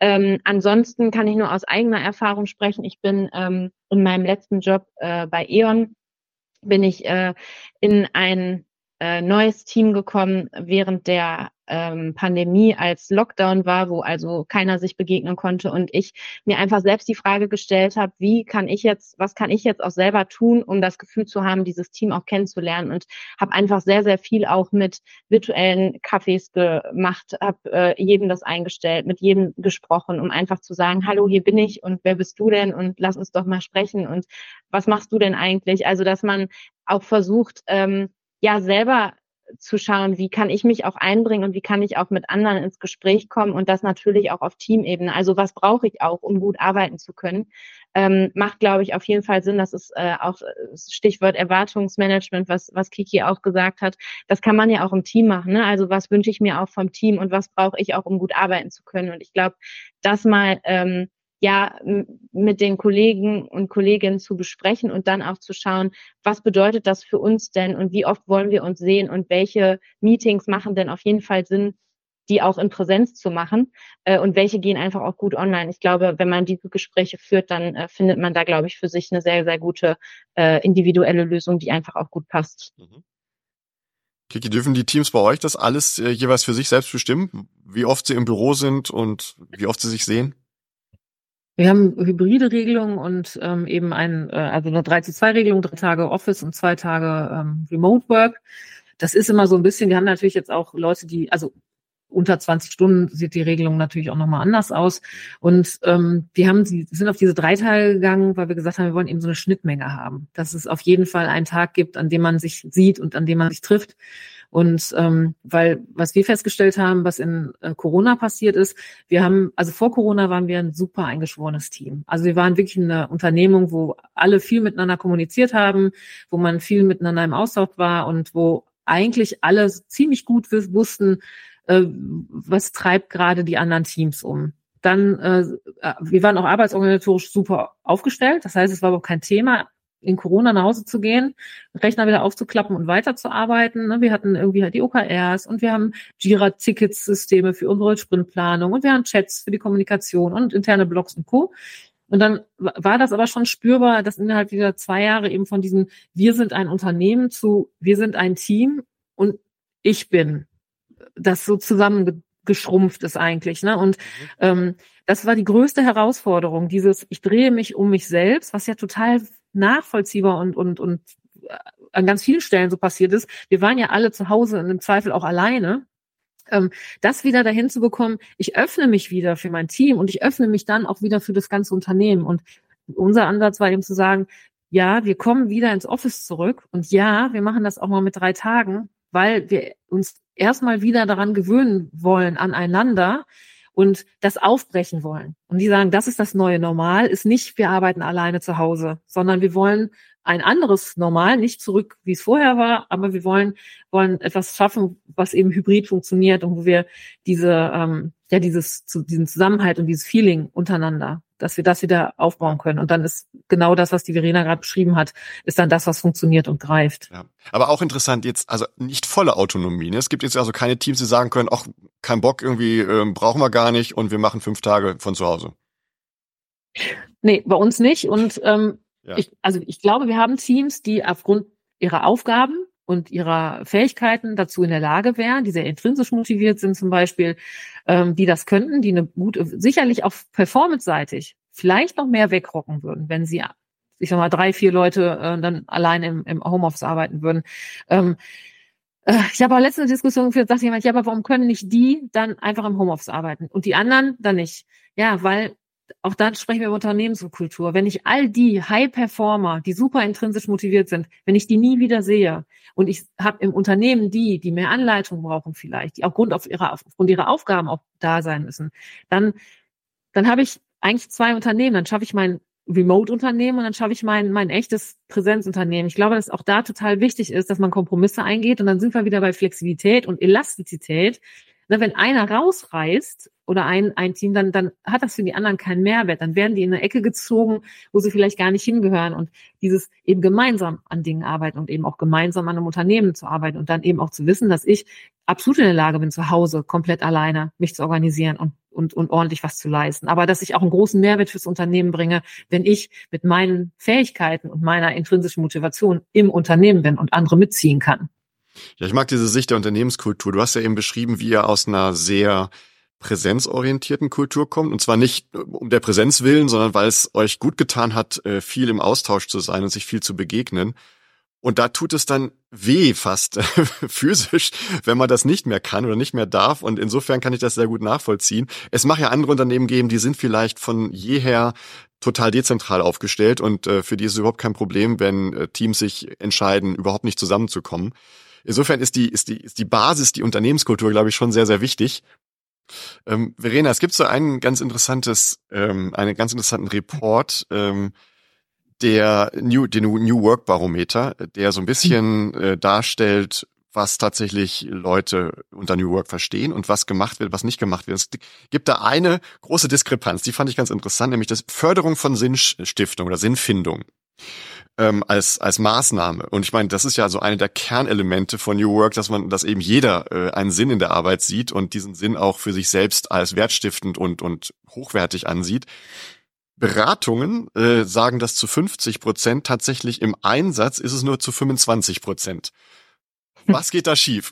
Ähm, ansonsten kann ich nur aus eigener Erfahrung sprechen. Ich bin ähm, in meinem letzten Job äh, bei E.ON bin ich äh, in ein äh, neues Team gekommen während der ähm, Pandemie, als Lockdown war, wo also keiner sich begegnen konnte und ich mir einfach selbst die Frage gestellt habe, wie kann ich jetzt, was kann ich jetzt auch selber tun, um das Gefühl zu haben, dieses Team auch kennenzulernen und habe einfach sehr, sehr viel auch mit virtuellen Cafés gemacht, habe äh, jedem das eingestellt, mit jedem gesprochen, um einfach zu sagen, hallo, hier bin ich und wer bist du denn und lass uns doch mal sprechen und was machst du denn eigentlich? Also, dass man auch versucht, ähm, ja selber zu schauen, wie kann ich mich auch einbringen und wie kann ich auch mit anderen ins Gespräch kommen und das natürlich auch auf Teamebene. Also was brauche ich auch, um gut arbeiten zu können? Ähm, macht, glaube ich, auf jeden Fall Sinn. Das ist äh, auch äh, Stichwort Erwartungsmanagement, was, was Kiki auch gesagt hat. Das kann man ja auch im Team machen. Ne? Also was wünsche ich mir auch vom Team und was brauche ich auch, um gut arbeiten zu können? Und ich glaube, das mal ähm, ja mit den Kollegen und Kolleginnen zu besprechen und dann auch zu schauen, was bedeutet das für uns denn und wie oft wollen wir uns sehen und welche Meetings machen denn auf jeden Fall Sinn, die auch in Präsenz zu machen äh, und welche gehen einfach auch gut online. Ich glaube, wenn man diese Gespräche führt, dann äh, findet man da, glaube ich, für sich eine sehr, sehr gute äh, individuelle Lösung, die einfach auch gut passt. Mhm. Kiki, dürfen die Teams bei euch das alles äh, jeweils für sich selbst bestimmen? Wie oft sie im Büro sind und wie oft sie sich sehen? Wir haben hybride Regelungen und ähm, eben ein, äh, also eine 3 zu 2 Regelung, drei Tage Office und zwei Tage ähm, Remote Work. Das ist immer so ein bisschen, wir haben natürlich jetzt auch Leute, die, also unter 20 Stunden sieht die Regelung natürlich auch nochmal anders aus. Und ähm, wir haben sie sind auf diese drei Tage gegangen, weil wir gesagt haben, wir wollen eben so eine Schnittmenge haben, dass es auf jeden Fall einen Tag gibt, an dem man sich sieht und an dem man sich trifft. Und ähm, weil was wir festgestellt haben, was in äh, Corona passiert ist, wir haben, also vor Corona waren wir ein super eingeschworenes Team. Also wir waren wirklich eine Unternehmung, wo alle viel miteinander kommuniziert haben, wo man viel miteinander im Austausch war und wo eigentlich alle ziemlich gut wussten, äh, was treibt gerade die anderen Teams um. Dann, äh, wir waren auch arbeitsorganisatorisch super aufgestellt. Das heißt, es war aber auch kein Thema in Corona nach Hause zu gehen, Rechner wieder aufzuklappen und weiterzuarbeiten. Ne? Wir hatten irgendwie halt die OKRs und wir haben Jira-Tickets-Systeme für unsere Sprintplanung und wir haben Chats für die Kommunikation und interne Blogs und Co. Und dann war das aber schon spürbar, dass innerhalb dieser zwei Jahre eben von diesem Wir sind ein Unternehmen zu Wir sind ein Team und ich bin das so zusammengeschrumpft ist eigentlich. Ne? Und mhm. ähm, das war die größte Herausforderung, dieses Ich drehe mich um mich selbst, was ja total nachvollziehbar und, und, und äh, an ganz vielen Stellen so passiert ist. Wir waren ja alle zu Hause und im Zweifel auch alleine. Ähm, das wieder dahin zu bekommen, ich öffne mich wieder für mein Team und ich öffne mich dann auch wieder für das ganze Unternehmen. Und unser Ansatz war eben zu sagen, ja, wir kommen wieder ins Office zurück und ja, wir machen das auch mal mit drei Tagen, weil wir uns erstmal wieder daran gewöhnen wollen, aneinander und das aufbrechen wollen. Und die sagen, das ist das neue Normal, ist nicht, wir arbeiten alleine zu Hause, sondern wir wollen ein anderes Normal, nicht zurück, wie es vorher war, aber wir wollen, wollen etwas schaffen, was eben hybrid funktioniert und wo wir diese, ähm, ja, dieses, diesen Zusammenhalt und dieses Feeling untereinander, dass wir das wieder aufbauen können. Und dann ist genau das, was die Verena gerade beschrieben hat, ist dann das, was funktioniert und greift. Ja. Aber auch interessant jetzt, also nicht volle Autonomie. Ne? Es gibt jetzt also keine Teams, die sagen können, ach, kein Bock, irgendwie ähm, brauchen wir gar nicht und wir machen fünf Tage von zu Hause. Nee, bei uns nicht. Und ähm, ja. Ich, also ich glaube, wir haben Teams, die aufgrund ihrer Aufgaben und ihrer Fähigkeiten dazu in der Lage wären, die sehr intrinsisch motiviert sind zum Beispiel, ähm, die das könnten, die eine gute, sicherlich auch performance-seitig vielleicht noch mehr wegrocken würden, wenn sie, ich sag mal, drei, vier Leute äh, dann allein im, im Homeoffice arbeiten würden. Ähm, äh, ich habe auch letzte Diskussion geführt, sagt jemand, ja, aber warum können nicht die dann einfach im Homeoffice arbeiten und die anderen dann nicht? Ja, weil auch da sprechen wir über Unternehmenskultur. Wenn ich all die High-Performer, die super intrinsisch motiviert sind, wenn ich die nie wieder sehe und ich habe im Unternehmen die, die mehr Anleitung brauchen vielleicht, die aufgrund auf ihrer, aufgrund ihrer Aufgaben auch da sein müssen, dann, dann habe ich eigentlich zwei Unternehmen. Dann schaffe ich mein Remote-Unternehmen und dann schaffe ich mein, mein echtes Präsenzunternehmen. Ich glaube, dass auch da total wichtig ist, dass man Kompromisse eingeht und dann sind wir wieder bei Flexibilität und Elastizität. Wenn einer rausreißt oder ein, ein Team, dann, dann hat das für die anderen keinen Mehrwert. Dann werden die in eine Ecke gezogen, wo sie vielleicht gar nicht hingehören. Und dieses eben gemeinsam an Dingen arbeiten und eben auch gemeinsam an einem Unternehmen zu arbeiten und dann eben auch zu wissen, dass ich absolut in der Lage bin, zu Hause komplett alleine mich zu organisieren und, und, und ordentlich was zu leisten. Aber dass ich auch einen großen Mehrwert fürs Unternehmen bringe, wenn ich mit meinen Fähigkeiten und meiner intrinsischen Motivation im Unternehmen bin und andere mitziehen kann. Ja, ich mag diese Sicht der Unternehmenskultur. Du hast ja eben beschrieben, wie ihr aus einer sehr präsenzorientierten Kultur kommt. Und zwar nicht um der Präsenz willen, sondern weil es euch gut getan hat, äh, viel im Austausch zu sein und sich viel zu begegnen. Und da tut es dann weh fast physisch, wenn man das nicht mehr kann oder nicht mehr darf. Und insofern kann ich das sehr gut nachvollziehen. Es mag ja andere Unternehmen geben, die sind vielleicht von jeher total dezentral aufgestellt und äh, für die ist es überhaupt kein Problem, wenn äh, Teams sich entscheiden, überhaupt nicht zusammenzukommen. Insofern ist die, ist die, ist die Basis, die Unternehmenskultur, glaube ich, schon sehr, sehr wichtig. Ähm, Verena, es gibt so einen ganz interessantes, ähm, einen ganz interessanten Report, ähm, der New, den New Work Barometer, der so ein bisschen äh, darstellt, was tatsächlich Leute unter New Work verstehen und was gemacht wird, was nicht gemacht wird. Es gibt da eine große Diskrepanz, die fand ich ganz interessant, nämlich das Förderung von Sinnstiftung oder Sinnfindung ähm, als als Maßnahme. Und ich meine, das ist ja so eine der Kernelemente von New Work, dass man, dass eben jeder äh, einen Sinn in der Arbeit sieht und diesen Sinn auch für sich selbst als wertstiftend und und hochwertig ansieht. Beratungen äh, sagen das zu 50 Prozent. Tatsächlich im Einsatz ist es nur zu 25 Prozent. Was geht da schief?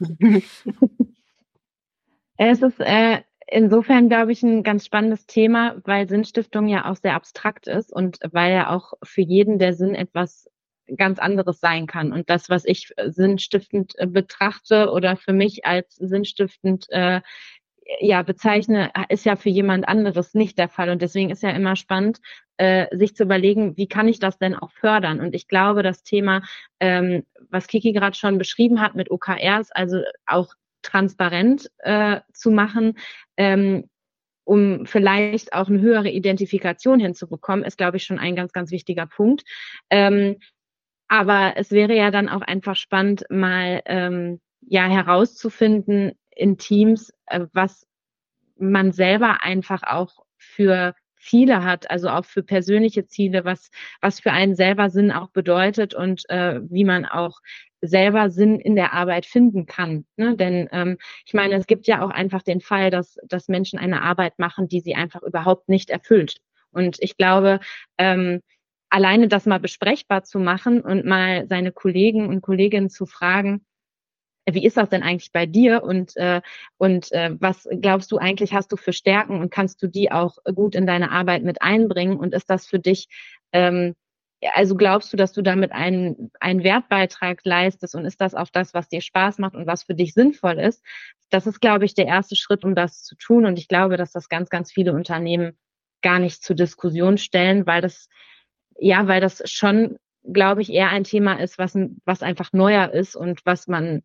es ist äh, insofern, glaube ich, ein ganz spannendes Thema, weil Sinnstiftung ja auch sehr abstrakt ist und weil ja auch für jeden der Sinn etwas ganz anderes sein kann. Und das, was ich sinnstiftend äh, betrachte oder für mich als sinnstiftend äh, ja bezeichne, ist ja für jemand anderes nicht der Fall. Und deswegen ist ja immer spannend, äh, sich zu überlegen, wie kann ich das denn auch fördern? Und ich glaube, das Thema, ähm, was Kiki gerade schon beschrieben hat mit OKRs, also auch transparent äh, zu machen, ähm, um vielleicht auch eine höhere Identifikation hinzubekommen, ist, glaube ich, schon ein ganz, ganz wichtiger Punkt. Ähm, aber es wäre ja dann auch einfach spannend, mal ähm, ja herauszufinden in Teams, äh, was man selber einfach auch für Ziele hat, also auch für persönliche Ziele, was, was für einen selber Sinn auch bedeutet und äh, wie man auch selber Sinn in der Arbeit finden kann. Ne? Denn ähm, ich meine, es gibt ja auch einfach den Fall, dass, dass Menschen eine Arbeit machen, die sie einfach überhaupt nicht erfüllt Und ich glaube, ähm, alleine das mal besprechbar zu machen und mal seine Kollegen und Kolleginnen zu fragen, wie ist das denn eigentlich bei dir und äh, und äh, was glaubst du eigentlich hast du für Stärken und kannst du die auch gut in deine Arbeit mit einbringen und ist das für dich ähm, also glaubst du, dass du damit einen, einen Wertbeitrag leistest und ist das auch das, was dir Spaß macht und was für dich sinnvoll ist? Das ist, glaube ich, der erste Schritt, um das zu tun. Und ich glaube, dass das ganz, ganz viele Unternehmen gar nicht zur Diskussion stellen, weil das, ja, weil das schon, glaube ich, eher ein Thema ist, was, was einfach neuer ist und was man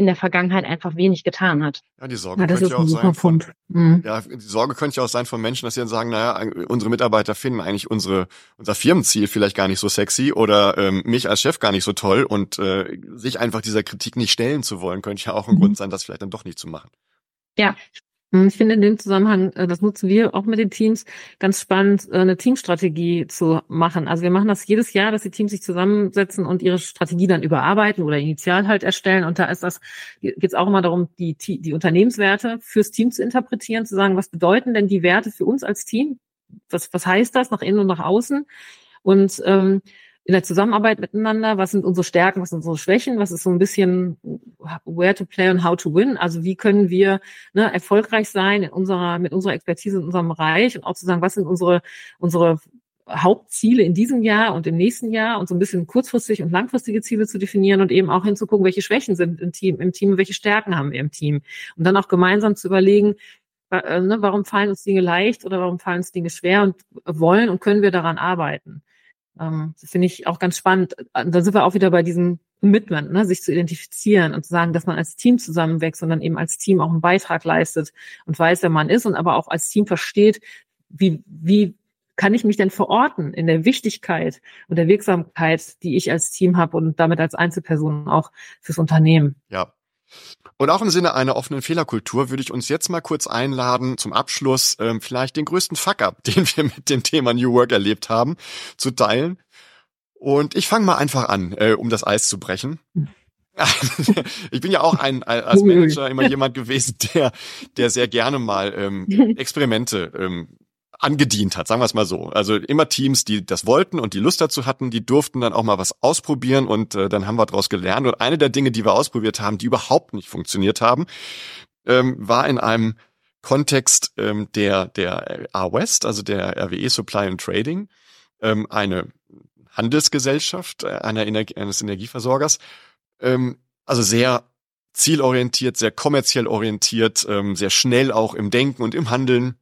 in der Vergangenheit einfach wenig getan hat. Ja, die Sorge ja, könnte ja auch sein von, mhm. ja, die Sorge könnte ja auch sein von Menschen, dass sie dann sagen, naja, unsere Mitarbeiter finden eigentlich unsere, unser Firmenziel vielleicht gar nicht so sexy oder ähm, mich als Chef gar nicht so toll und äh, sich einfach dieser Kritik nicht stellen zu wollen, könnte ja auch ein mhm. Grund sein, das vielleicht dann doch nicht zu machen. Ja, ich finde in dem Zusammenhang, äh, das nutzen wir auch mit den Teams, ganz spannend, äh, eine Teamstrategie zu machen. Also wir machen das jedes Jahr, dass die Teams sich zusammensetzen und ihre Strategie dann überarbeiten oder initial halt erstellen. Und da ist das, geht es auch immer darum, die, die Unternehmenswerte fürs Team zu interpretieren, zu sagen, was bedeuten denn die Werte für uns als Team? Was, was heißt das nach innen und nach außen? Und ähm, in der Zusammenarbeit miteinander, was sind unsere Stärken, was sind unsere Schwächen, was ist so ein bisschen where to play and how to win. Also wie können wir ne, erfolgreich sein in unserer, mit unserer Expertise in unserem Bereich und auch zu sagen, was sind unsere, unsere Hauptziele in diesem Jahr und im nächsten Jahr und so ein bisschen kurzfristig und langfristige Ziele zu definieren und eben auch hinzugucken, welche Schwächen sind im Team, im Team, welche Stärken haben wir im Team. Und dann auch gemeinsam zu überlegen, äh, ne, warum fallen uns Dinge leicht oder warum fallen uns Dinge schwer und wollen und können wir daran arbeiten. Ähm, das finde ich auch ganz spannend. Da sind wir auch wieder bei diesem Commitment, ne, sich zu identifizieren und zu sagen, dass man als Team zusammenwächst und dann eben als Team auch einen Beitrag leistet und weiß, wer man ist und aber auch als Team versteht, wie, wie kann ich mich denn verorten in der Wichtigkeit und der Wirksamkeit, die ich als Team habe und damit als Einzelperson auch fürs Unternehmen. Ja, und auch im Sinne einer offenen Fehlerkultur würde ich uns jetzt mal kurz einladen, zum Abschluss ähm, vielleicht den größten Fuck-up, den wir mit dem Thema New Work erlebt haben, zu teilen. Und ich fange mal einfach an, äh, um das Eis zu brechen. ich bin ja auch ein als Manager immer jemand gewesen, der der sehr gerne mal ähm, Experimente ähm, angedient hat, sagen wir es mal so. Also immer Teams, die das wollten und die Lust dazu hatten, die durften dann auch mal was ausprobieren und äh, dann haben wir daraus gelernt. Und eine der Dinge, die wir ausprobiert haben, die überhaupt nicht funktioniert haben, ähm, war in einem Kontext ähm, der der A-West, also der RWE Supply and Trading, ähm, eine Handelsgesellschaft äh, einer Energie, eines Energieversorgers, ähm, also sehr zielorientiert, sehr kommerziell orientiert, ähm, sehr schnell auch im Denken und im Handeln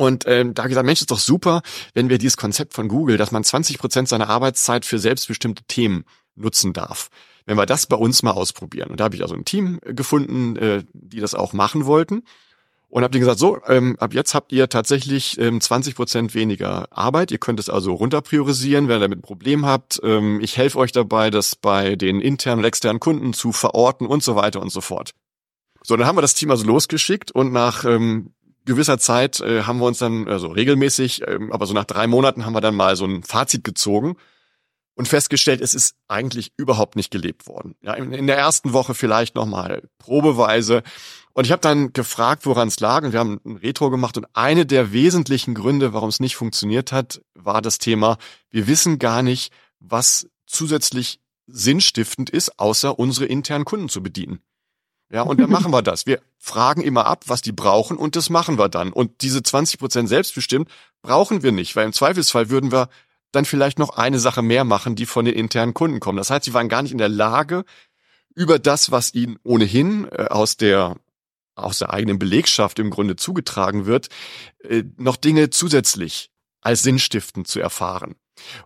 und ähm, da gesagt, Mensch, ist doch super, wenn wir dieses Konzept von Google, dass man 20 Prozent seiner Arbeitszeit für selbstbestimmte Themen nutzen darf. Wenn wir das bei uns mal ausprobieren. Und da habe ich also ein Team äh, gefunden, äh, die das auch machen wollten. Und habe denen gesagt, so, ähm, ab jetzt habt ihr tatsächlich ähm, 20 Prozent weniger Arbeit. Ihr könnt es also runterpriorisieren, wenn ihr damit ein Problem habt. Ähm, ich helfe euch dabei, das bei den internen und externen Kunden zu verorten und so weiter und so fort. So, dann haben wir das Team also losgeschickt und nach ähm, gewisser Zeit äh, haben wir uns dann, also regelmäßig, äh, aber so nach drei Monaten haben wir dann mal so ein Fazit gezogen und festgestellt, es ist eigentlich überhaupt nicht gelebt worden. Ja, in, in der ersten Woche vielleicht nochmal probeweise. Und ich habe dann gefragt, woran es lag. Und wir haben ein Retro gemacht. Und eine der wesentlichen Gründe, warum es nicht funktioniert hat, war das Thema, wir wissen gar nicht, was zusätzlich sinnstiftend ist, außer unsere internen Kunden zu bedienen. Ja, und dann machen wir das. Wir fragen immer ab, was die brauchen und das machen wir dann. Und diese 20 Prozent selbstbestimmt brauchen wir nicht, weil im Zweifelsfall würden wir dann vielleicht noch eine Sache mehr machen, die von den internen Kunden kommen. Das heißt, sie waren gar nicht in der Lage, über das, was ihnen ohnehin äh, aus der aus der eigenen Belegschaft im Grunde zugetragen wird, äh, noch Dinge zusätzlich als sinnstiftend zu erfahren.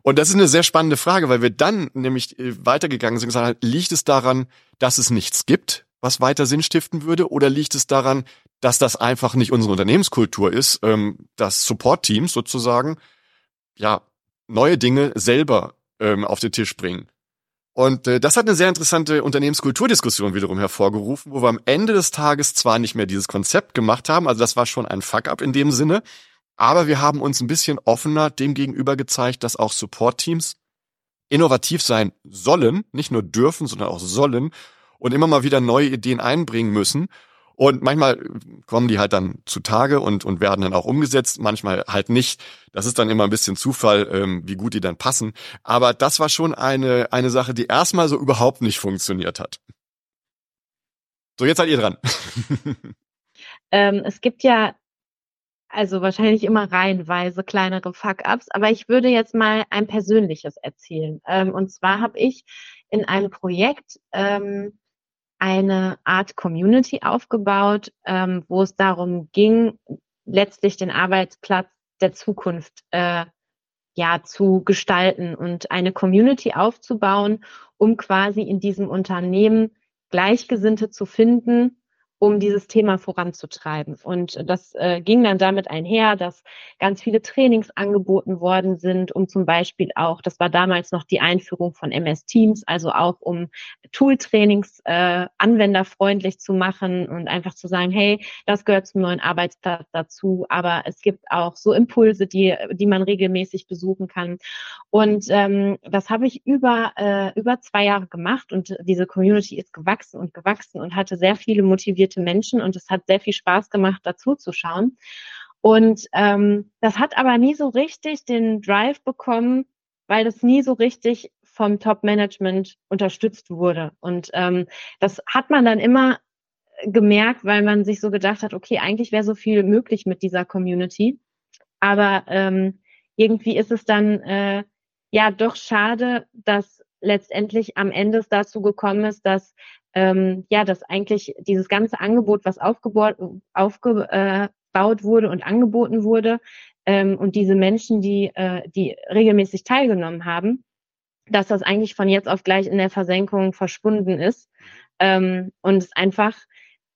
Und das ist eine sehr spannende Frage, weil wir dann nämlich äh, weitergegangen sind und gesagt haben, liegt es daran, dass es nichts gibt, was weiter Sinn stiften würde? Oder liegt es daran, dass das einfach nicht unsere Unternehmenskultur ist, ähm, dass Support-Teams sozusagen ja neue Dinge selber ähm, auf den Tisch bringen? Und äh, das hat eine sehr interessante Unternehmenskulturdiskussion wiederum hervorgerufen, wo wir am Ende des Tages zwar nicht mehr dieses Konzept gemacht haben, also das war schon ein Fuck-up in dem Sinne, aber wir haben uns ein bisschen offener dem gegenüber gezeigt, dass auch Support-Teams innovativ sein sollen, nicht nur dürfen, sondern auch sollen und immer mal wieder neue Ideen einbringen müssen. Und manchmal kommen die halt dann zutage und, und werden dann auch umgesetzt, manchmal halt nicht. Das ist dann immer ein bisschen Zufall, ähm, wie gut die dann passen. Aber das war schon eine, eine Sache, die erstmal so überhaupt nicht funktioniert hat. So, jetzt seid ihr dran. ähm, es gibt ja also wahrscheinlich immer reihenweise kleinere Fuck-ups, aber ich würde jetzt mal ein persönliches erzählen. Ähm, und zwar habe ich in einem Projekt ähm, eine Art Community aufgebaut, ähm, wo es darum ging, letztlich den Arbeitsplatz der Zukunft äh, ja zu gestalten und eine Community aufzubauen, um quasi in diesem Unternehmen Gleichgesinnte zu finden, um dieses Thema voranzutreiben. Und das äh, ging dann damit einher, dass ganz viele Trainings angeboten worden sind, um zum Beispiel auch, das war damals noch die Einführung von MS Teams, also auch um Tool-Trainings äh, anwenderfreundlich zu machen und einfach zu sagen, hey, das gehört zum neuen Arbeitsplatz dazu, aber es gibt auch so Impulse, die, die man regelmäßig besuchen kann. Und ähm, das habe ich über, äh, über zwei Jahre gemacht und diese Community ist gewachsen und gewachsen und hatte sehr viele motivierte motivierte Menschen und es hat sehr viel Spaß gemacht, dazu zu schauen. Und ähm, das hat aber nie so richtig den Drive bekommen, weil das nie so richtig vom Top-Management unterstützt wurde. Und ähm, das hat man dann immer gemerkt, weil man sich so gedacht hat, okay, eigentlich wäre so viel möglich mit dieser Community. Aber ähm, irgendwie ist es dann äh, ja doch schade, dass letztendlich am Ende dazu gekommen ist, dass ähm, ja, dass eigentlich dieses ganze Angebot, was aufgebaut, aufgebaut wurde und angeboten wurde, ähm, und diese Menschen, die, äh, die regelmäßig teilgenommen haben, dass das eigentlich von jetzt auf gleich in der Versenkung verschwunden ist ähm, und es einfach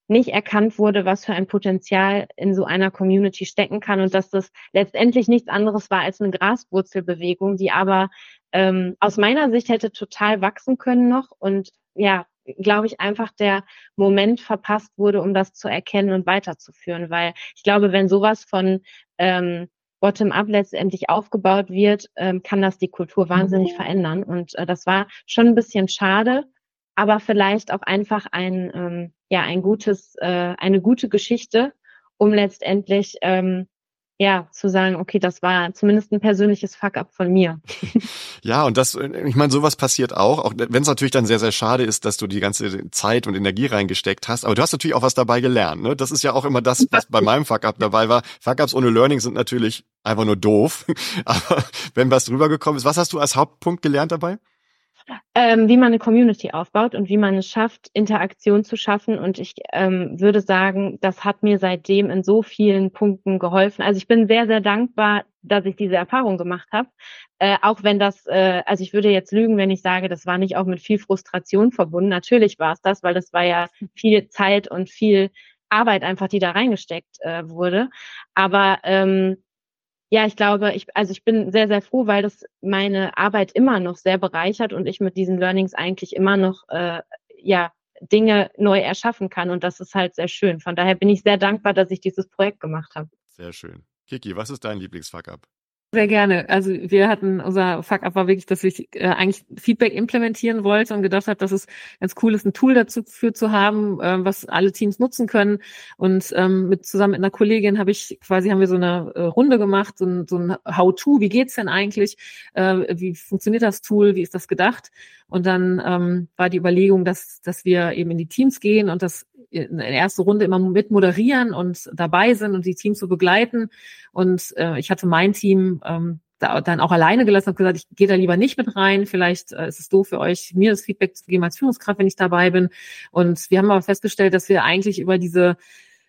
nicht erkannt wurde, was für ein Potenzial in so einer Community stecken kann und dass das letztendlich nichts anderes war als eine Graswurzelbewegung, die aber ähm, aus meiner Sicht hätte total wachsen können noch und ja, glaube ich, einfach der Moment verpasst wurde, um das zu erkennen und weiterzuführen. Weil ich glaube, wenn sowas von ähm, bottom-up letztendlich aufgebaut wird, ähm, kann das die Kultur wahnsinnig mhm. verändern. Und äh, das war schon ein bisschen schade, aber vielleicht auch einfach ein, ähm, ja, ein gutes, äh, eine gute Geschichte, um letztendlich ähm, ja, zu sagen, okay, das war zumindest ein persönliches Fuck-up von mir. Ja, und das, ich meine, sowas passiert auch, auch wenn es natürlich dann sehr, sehr schade ist, dass du die ganze Zeit und Energie reingesteckt hast. Aber du hast natürlich auch was dabei gelernt. Ne? Das ist ja auch immer das, was bei meinem Fuck-up dabei war. Fuck-ups ohne Learning sind natürlich einfach nur doof. Aber wenn was drüber gekommen ist, was hast du als Hauptpunkt gelernt dabei? Ähm, wie man eine Community aufbaut und wie man es schafft, Interaktion zu schaffen. Und ich ähm, würde sagen, das hat mir seitdem in so vielen Punkten geholfen. Also ich bin sehr, sehr dankbar, dass ich diese Erfahrung gemacht habe. Äh, auch wenn das, äh, also ich würde jetzt lügen, wenn ich sage, das war nicht auch mit viel Frustration verbunden. Natürlich war es das, weil das war ja viel Zeit und viel Arbeit einfach, die da reingesteckt äh, wurde. Aber ähm, ja, ich glaube, ich, also ich bin sehr, sehr froh, weil das meine Arbeit immer noch sehr bereichert und ich mit diesen Learnings eigentlich immer noch, äh, ja, Dinge neu erschaffen kann und das ist halt sehr schön. Von daher bin ich sehr dankbar, dass ich dieses Projekt gemacht habe. Sehr schön. Kiki, was ist dein Lieblingsfuck-up? Sehr gerne. Also wir hatten, unser Fuck-up war wirklich, dass ich äh, eigentlich Feedback implementieren wollte und gedacht habe, dass es ganz cool ist, ein Tool dazu für zu haben, äh, was alle Teams nutzen können. Und ähm, mit zusammen mit einer Kollegin habe ich quasi haben wir so eine äh, Runde gemacht, so ein, so ein How-to, wie geht's denn eigentlich? Äh, wie funktioniert das Tool? Wie ist das gedacht? Und dann ähm, war die Überlegung, dass, dass wir eben in die Teams gehen und das in der ersten Runde immer mit moderieren und dabei sind und die Teams so begleiten. Und äh, ich hatte mein Team ähm, da, dann auch alleine gelassen und gesagt, ich gehe da lieber nicht mit rein. Vielleicht äh, ist es doof für euch, mir das Feedback zu geben als Führungskraft, wenn ich dabei bin. Und wir haben aber festgestellt, dass wir eigentlich über diese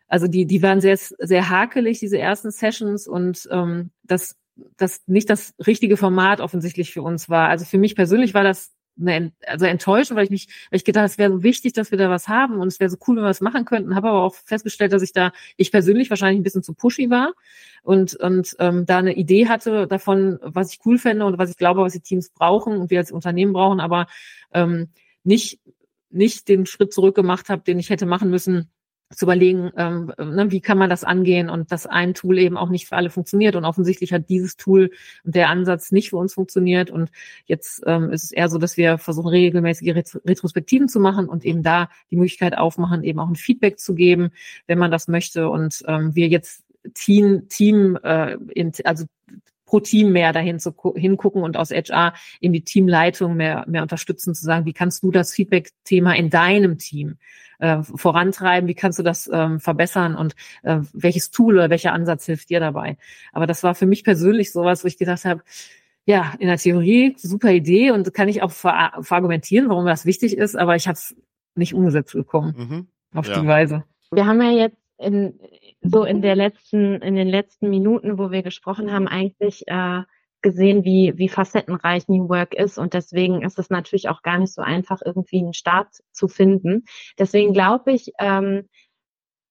also die, die waren sehr, sehr hakelig, diese ersten Sessions und ähm, das, das nicht das richtige Format offensichtlich für uns war. Also für mich persönlich war das eine, also enttäuscht, weil ich mich, weil ich gedacht, es wäre so wichtig, dass wir da was haben und es wäre so cool, wenn wir was machen könnten. Habe aber auch festgestellt, dass ich da, ich persönlich wahrscheinlich ein bisschen zu pushy war und und ähm, da eine Idee hatte davon, was ich cool fände und was ich glaube, was die Teams brauchen und wir als Unternehmen brauchen, aber ähm, nicht nicht den Schritt zurück gemacht habe, den ich hätte machen müssen zu überlegen, ähm, ne, wie kann man das angehen und dass ein Tool eben auch nicht für alle funktioniert. Und offensichtlich hat dieses Tool und der Ansatz nicht für uns funktioniert. Und jetzt ähm, ist es eher so, dass wir versuchen regelmäßige Retrospektiven zu machen und eben da die Möglichkeit aufmachen, eben auch ein Feedback zu geben, wenn man das möchte. Und ähm, wir jetzt Team, Team, äh, in, also pro Team mehr dahin zu hingucken und aus HR in die Teamleitung mehr, mehr unterstützen, zu sagen, wie kannst du das Feedback-Thema in deinem Team äh, vorantreiben, wie kannst du das ähm, verbessern und äh, welches Tool oder welcher Ansatz hilft dir dabei. Aber das war für mich persönlich sowas, wo ich gedacht habe, ja, in der Theorie super Idee und kann ich auch ver verargumentieren, warum das wichtig ist, aber ich habe es nicht umgesetzt bekommen mhm. auf ja. die Weise. Wir haben ja jetzt in, so in der letzten, in den letzten Minuten, wo wir gesprochen haben, eigentlich äh, gesehen, wie, wie facettenreich New Work ist. Und deswegen ist es natürlich auch gar nicht so einfach, irgendwie einen Start zu finden. Deswegen glaube ich, ähm,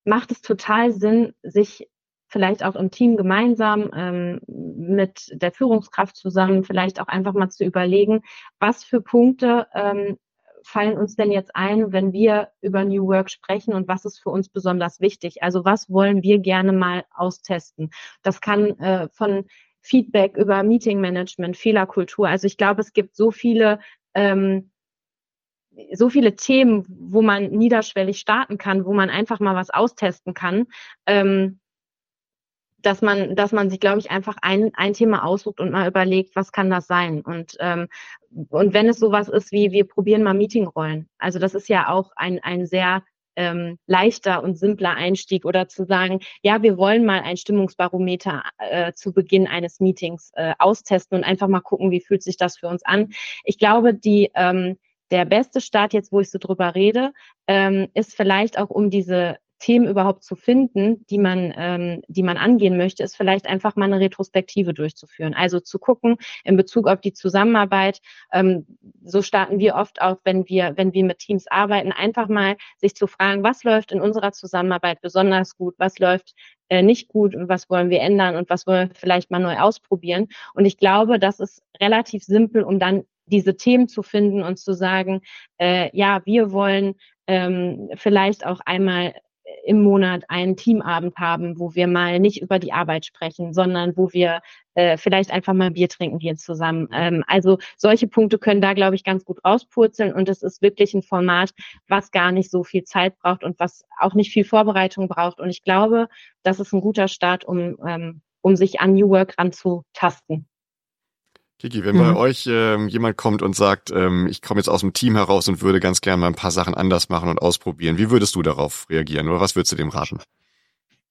macht es total Sinn, sich vielleicht auch im Team gemeinsam ähm, mit der Führungskraft zusammen vielleicht auch einfach mal zu überlegen, was für Punkte ähm, fallen uns denn jetzt ein, wenn wir über New Work sprechen und was ist für uns besonders wichtig? Also was wollen wir gerne mal austesten? Das kann äh, von Feedback über Meeting Management, Fehlerkultur. Also ich glaube, es gibt so viele ähm, so viele Themen, wo man niederschwellig starten kann, wo man einfach mal was austesten kann. Ähm, dass man, dass man sich, glaube ich, einfach ein, ein Thema aussucht und mal überlegt, was kann das sein? Und, ähm, und wenn es sowas ist wie, wir probieren mal Meetingrollen. Also das ist ja auch ein, ein sehr ähm, leichter und simpler Einstieg oder zu sagen, ja, wir wollen mal ein Stimmungsbarometer äh, zu Beginn eines Meetings äh, austesten und einfach mal gucken, wie fühlt sich das für uns an. Ich glaube, die ähm, der beste Start jetzt, wo ich so drüber rede, ähm, ist vielleicht auch um diese Themen überhaupt zu finden, die man, ähm, die man angehen möchte, ist vielleicht einfach mal eine Retrospektive durchzuführen. Also zu gucken in Bezug auf die Zusammenarbeit. Ähm, so starten wir oft auch, wenn wir, wenn wir mit Teams arbeiten, einfach mal sich zu fragen, was läuft in unserer Zusammenarbeit besonders gut, was läuft äh, nicht gut und was wollen wir ändern und was wollen wir vielleicht mal neu ausprobieren. Und ich glaube, das ist relativ simpel, um dann diese Themen zu finden und zu sagen, äh, ja, wir wollen ähm, vielleicht auch einmal im Monat einen Teamabend haben, wo wir mal nicht über die Arbeit sprechen, sondern wo wir äh, vielleicht einfach mal Bier trinken hier zusammen. Ähm, also solche Punkte können da, glaube ich, ganz gut rauspurzeln und es ist wirklich ein Format, was gar nicht so viel Zeit braucht und was auch nicht viel Vorbereitung braucht. Und ich glaube, das ist ein guter Start, um, ähm, um sich an New Work ranzutasten. Kiki, wenn mhm. bei euch ähm, jemand kommt und sagt, ähm, ich komme jetzt aus dem Team heraus und würde ganz gerne mal ein paar Sachen anders machen und ausprobieren, wie würdest du darauf reagieren oder was würdest du dem raten?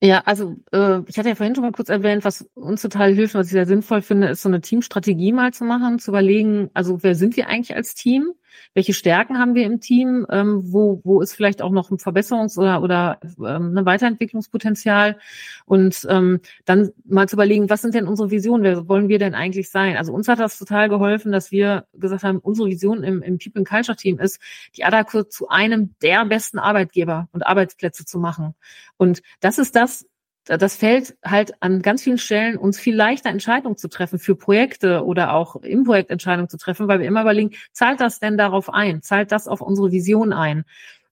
Ja, also äh, ich hatte ja vorhin schon mal kurz erwähnt, was uns total hilft, was ich sehr sinnvoll finde, ist so eine Teamstrategie mal zu machen, zu überlegen, also wer sind wir eigentlich als Team? Welche Stärken haben wir im Team, ähm, wo, wo ist vielleicht auch noch ein Verbesserungs- oder, oder ähm, ein Weiterentwicklungspotenzial und ähm, dann mal zu überlegen, was sind denn unsere Visionen, wer wollen wir denn eigentlich sein? Also uns hat das total geholfen, dass wir gesagt haben, unsere Vision im, im People Culture Team ist, die Adako zu einem der besten Arbeitgeber und Arbeitsplätze zu machen. Und das ist das, das fällt halt an ganz vielen Stellen uns viel leichter Entscheidungen zu treffen für Projekte oder auch im Projekt Entscheidungen zu treffen, weil wir immer überlegen, zahlt das denn darauf ein? Zahlt das auf unsere Vision ein?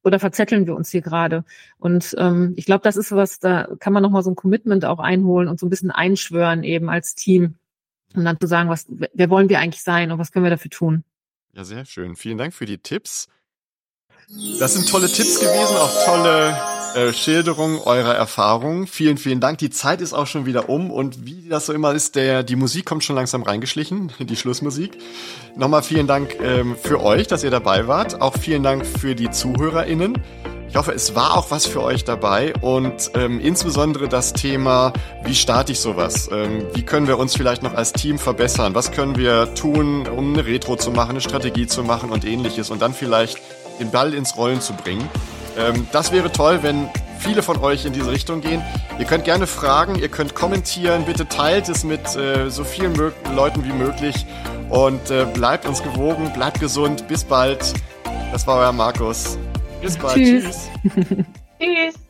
Oder verzetteln wir uns hier gerade? Und ähm, ich glaube, das ist was, da kann man nochmal so ein Commitment auch einholen und so ein bisschen einschwören eben als Team, um dann zu sagen, was, wer wollen wir eigentlich sein und was können wir dafür tun? Ja, sehr schön. Vielen Dank für die Tipps. Das sind tolle Tipps gewesen, auch tolle äh, Schilderung eurer Erfahrungen. Vielen, vielen Dank. Die Zeit ist auch schon wieder um und wie das so immer ist, der, die Musik kommt schon langsam reingeschlichen, die Schlussmusik. Nochmal vielen Dank ähm, für euch, dass ihr dabei wart. Auch vielen Dank für die ZuhörerInnen. Ich hoffe, es war auch was für euch dabei und ähm, insbesondere das Thema, wie starte ich sowas? Ähm, wie können wir uns vielleicht noch als Team verbessern? Was können wir tun, um eine Retro zu machen, eine Strategie zu machen und ähnliches und dann vielleicht den Ball ins Rollen zu bringen? Ähm, das wäre toll, wenn viele von euch in diese Richtung gehen. Ihr könnt gerne fragen, ihr könnt kommentieren, bitte teilt es mit äh, so vielen Mö Leuten wie möglich und äh, bleibt uns gewogen, bleibt gesund, bis bald. Das war euer Markus. Bis bald. Tschüss. Tschüss. Tschüss.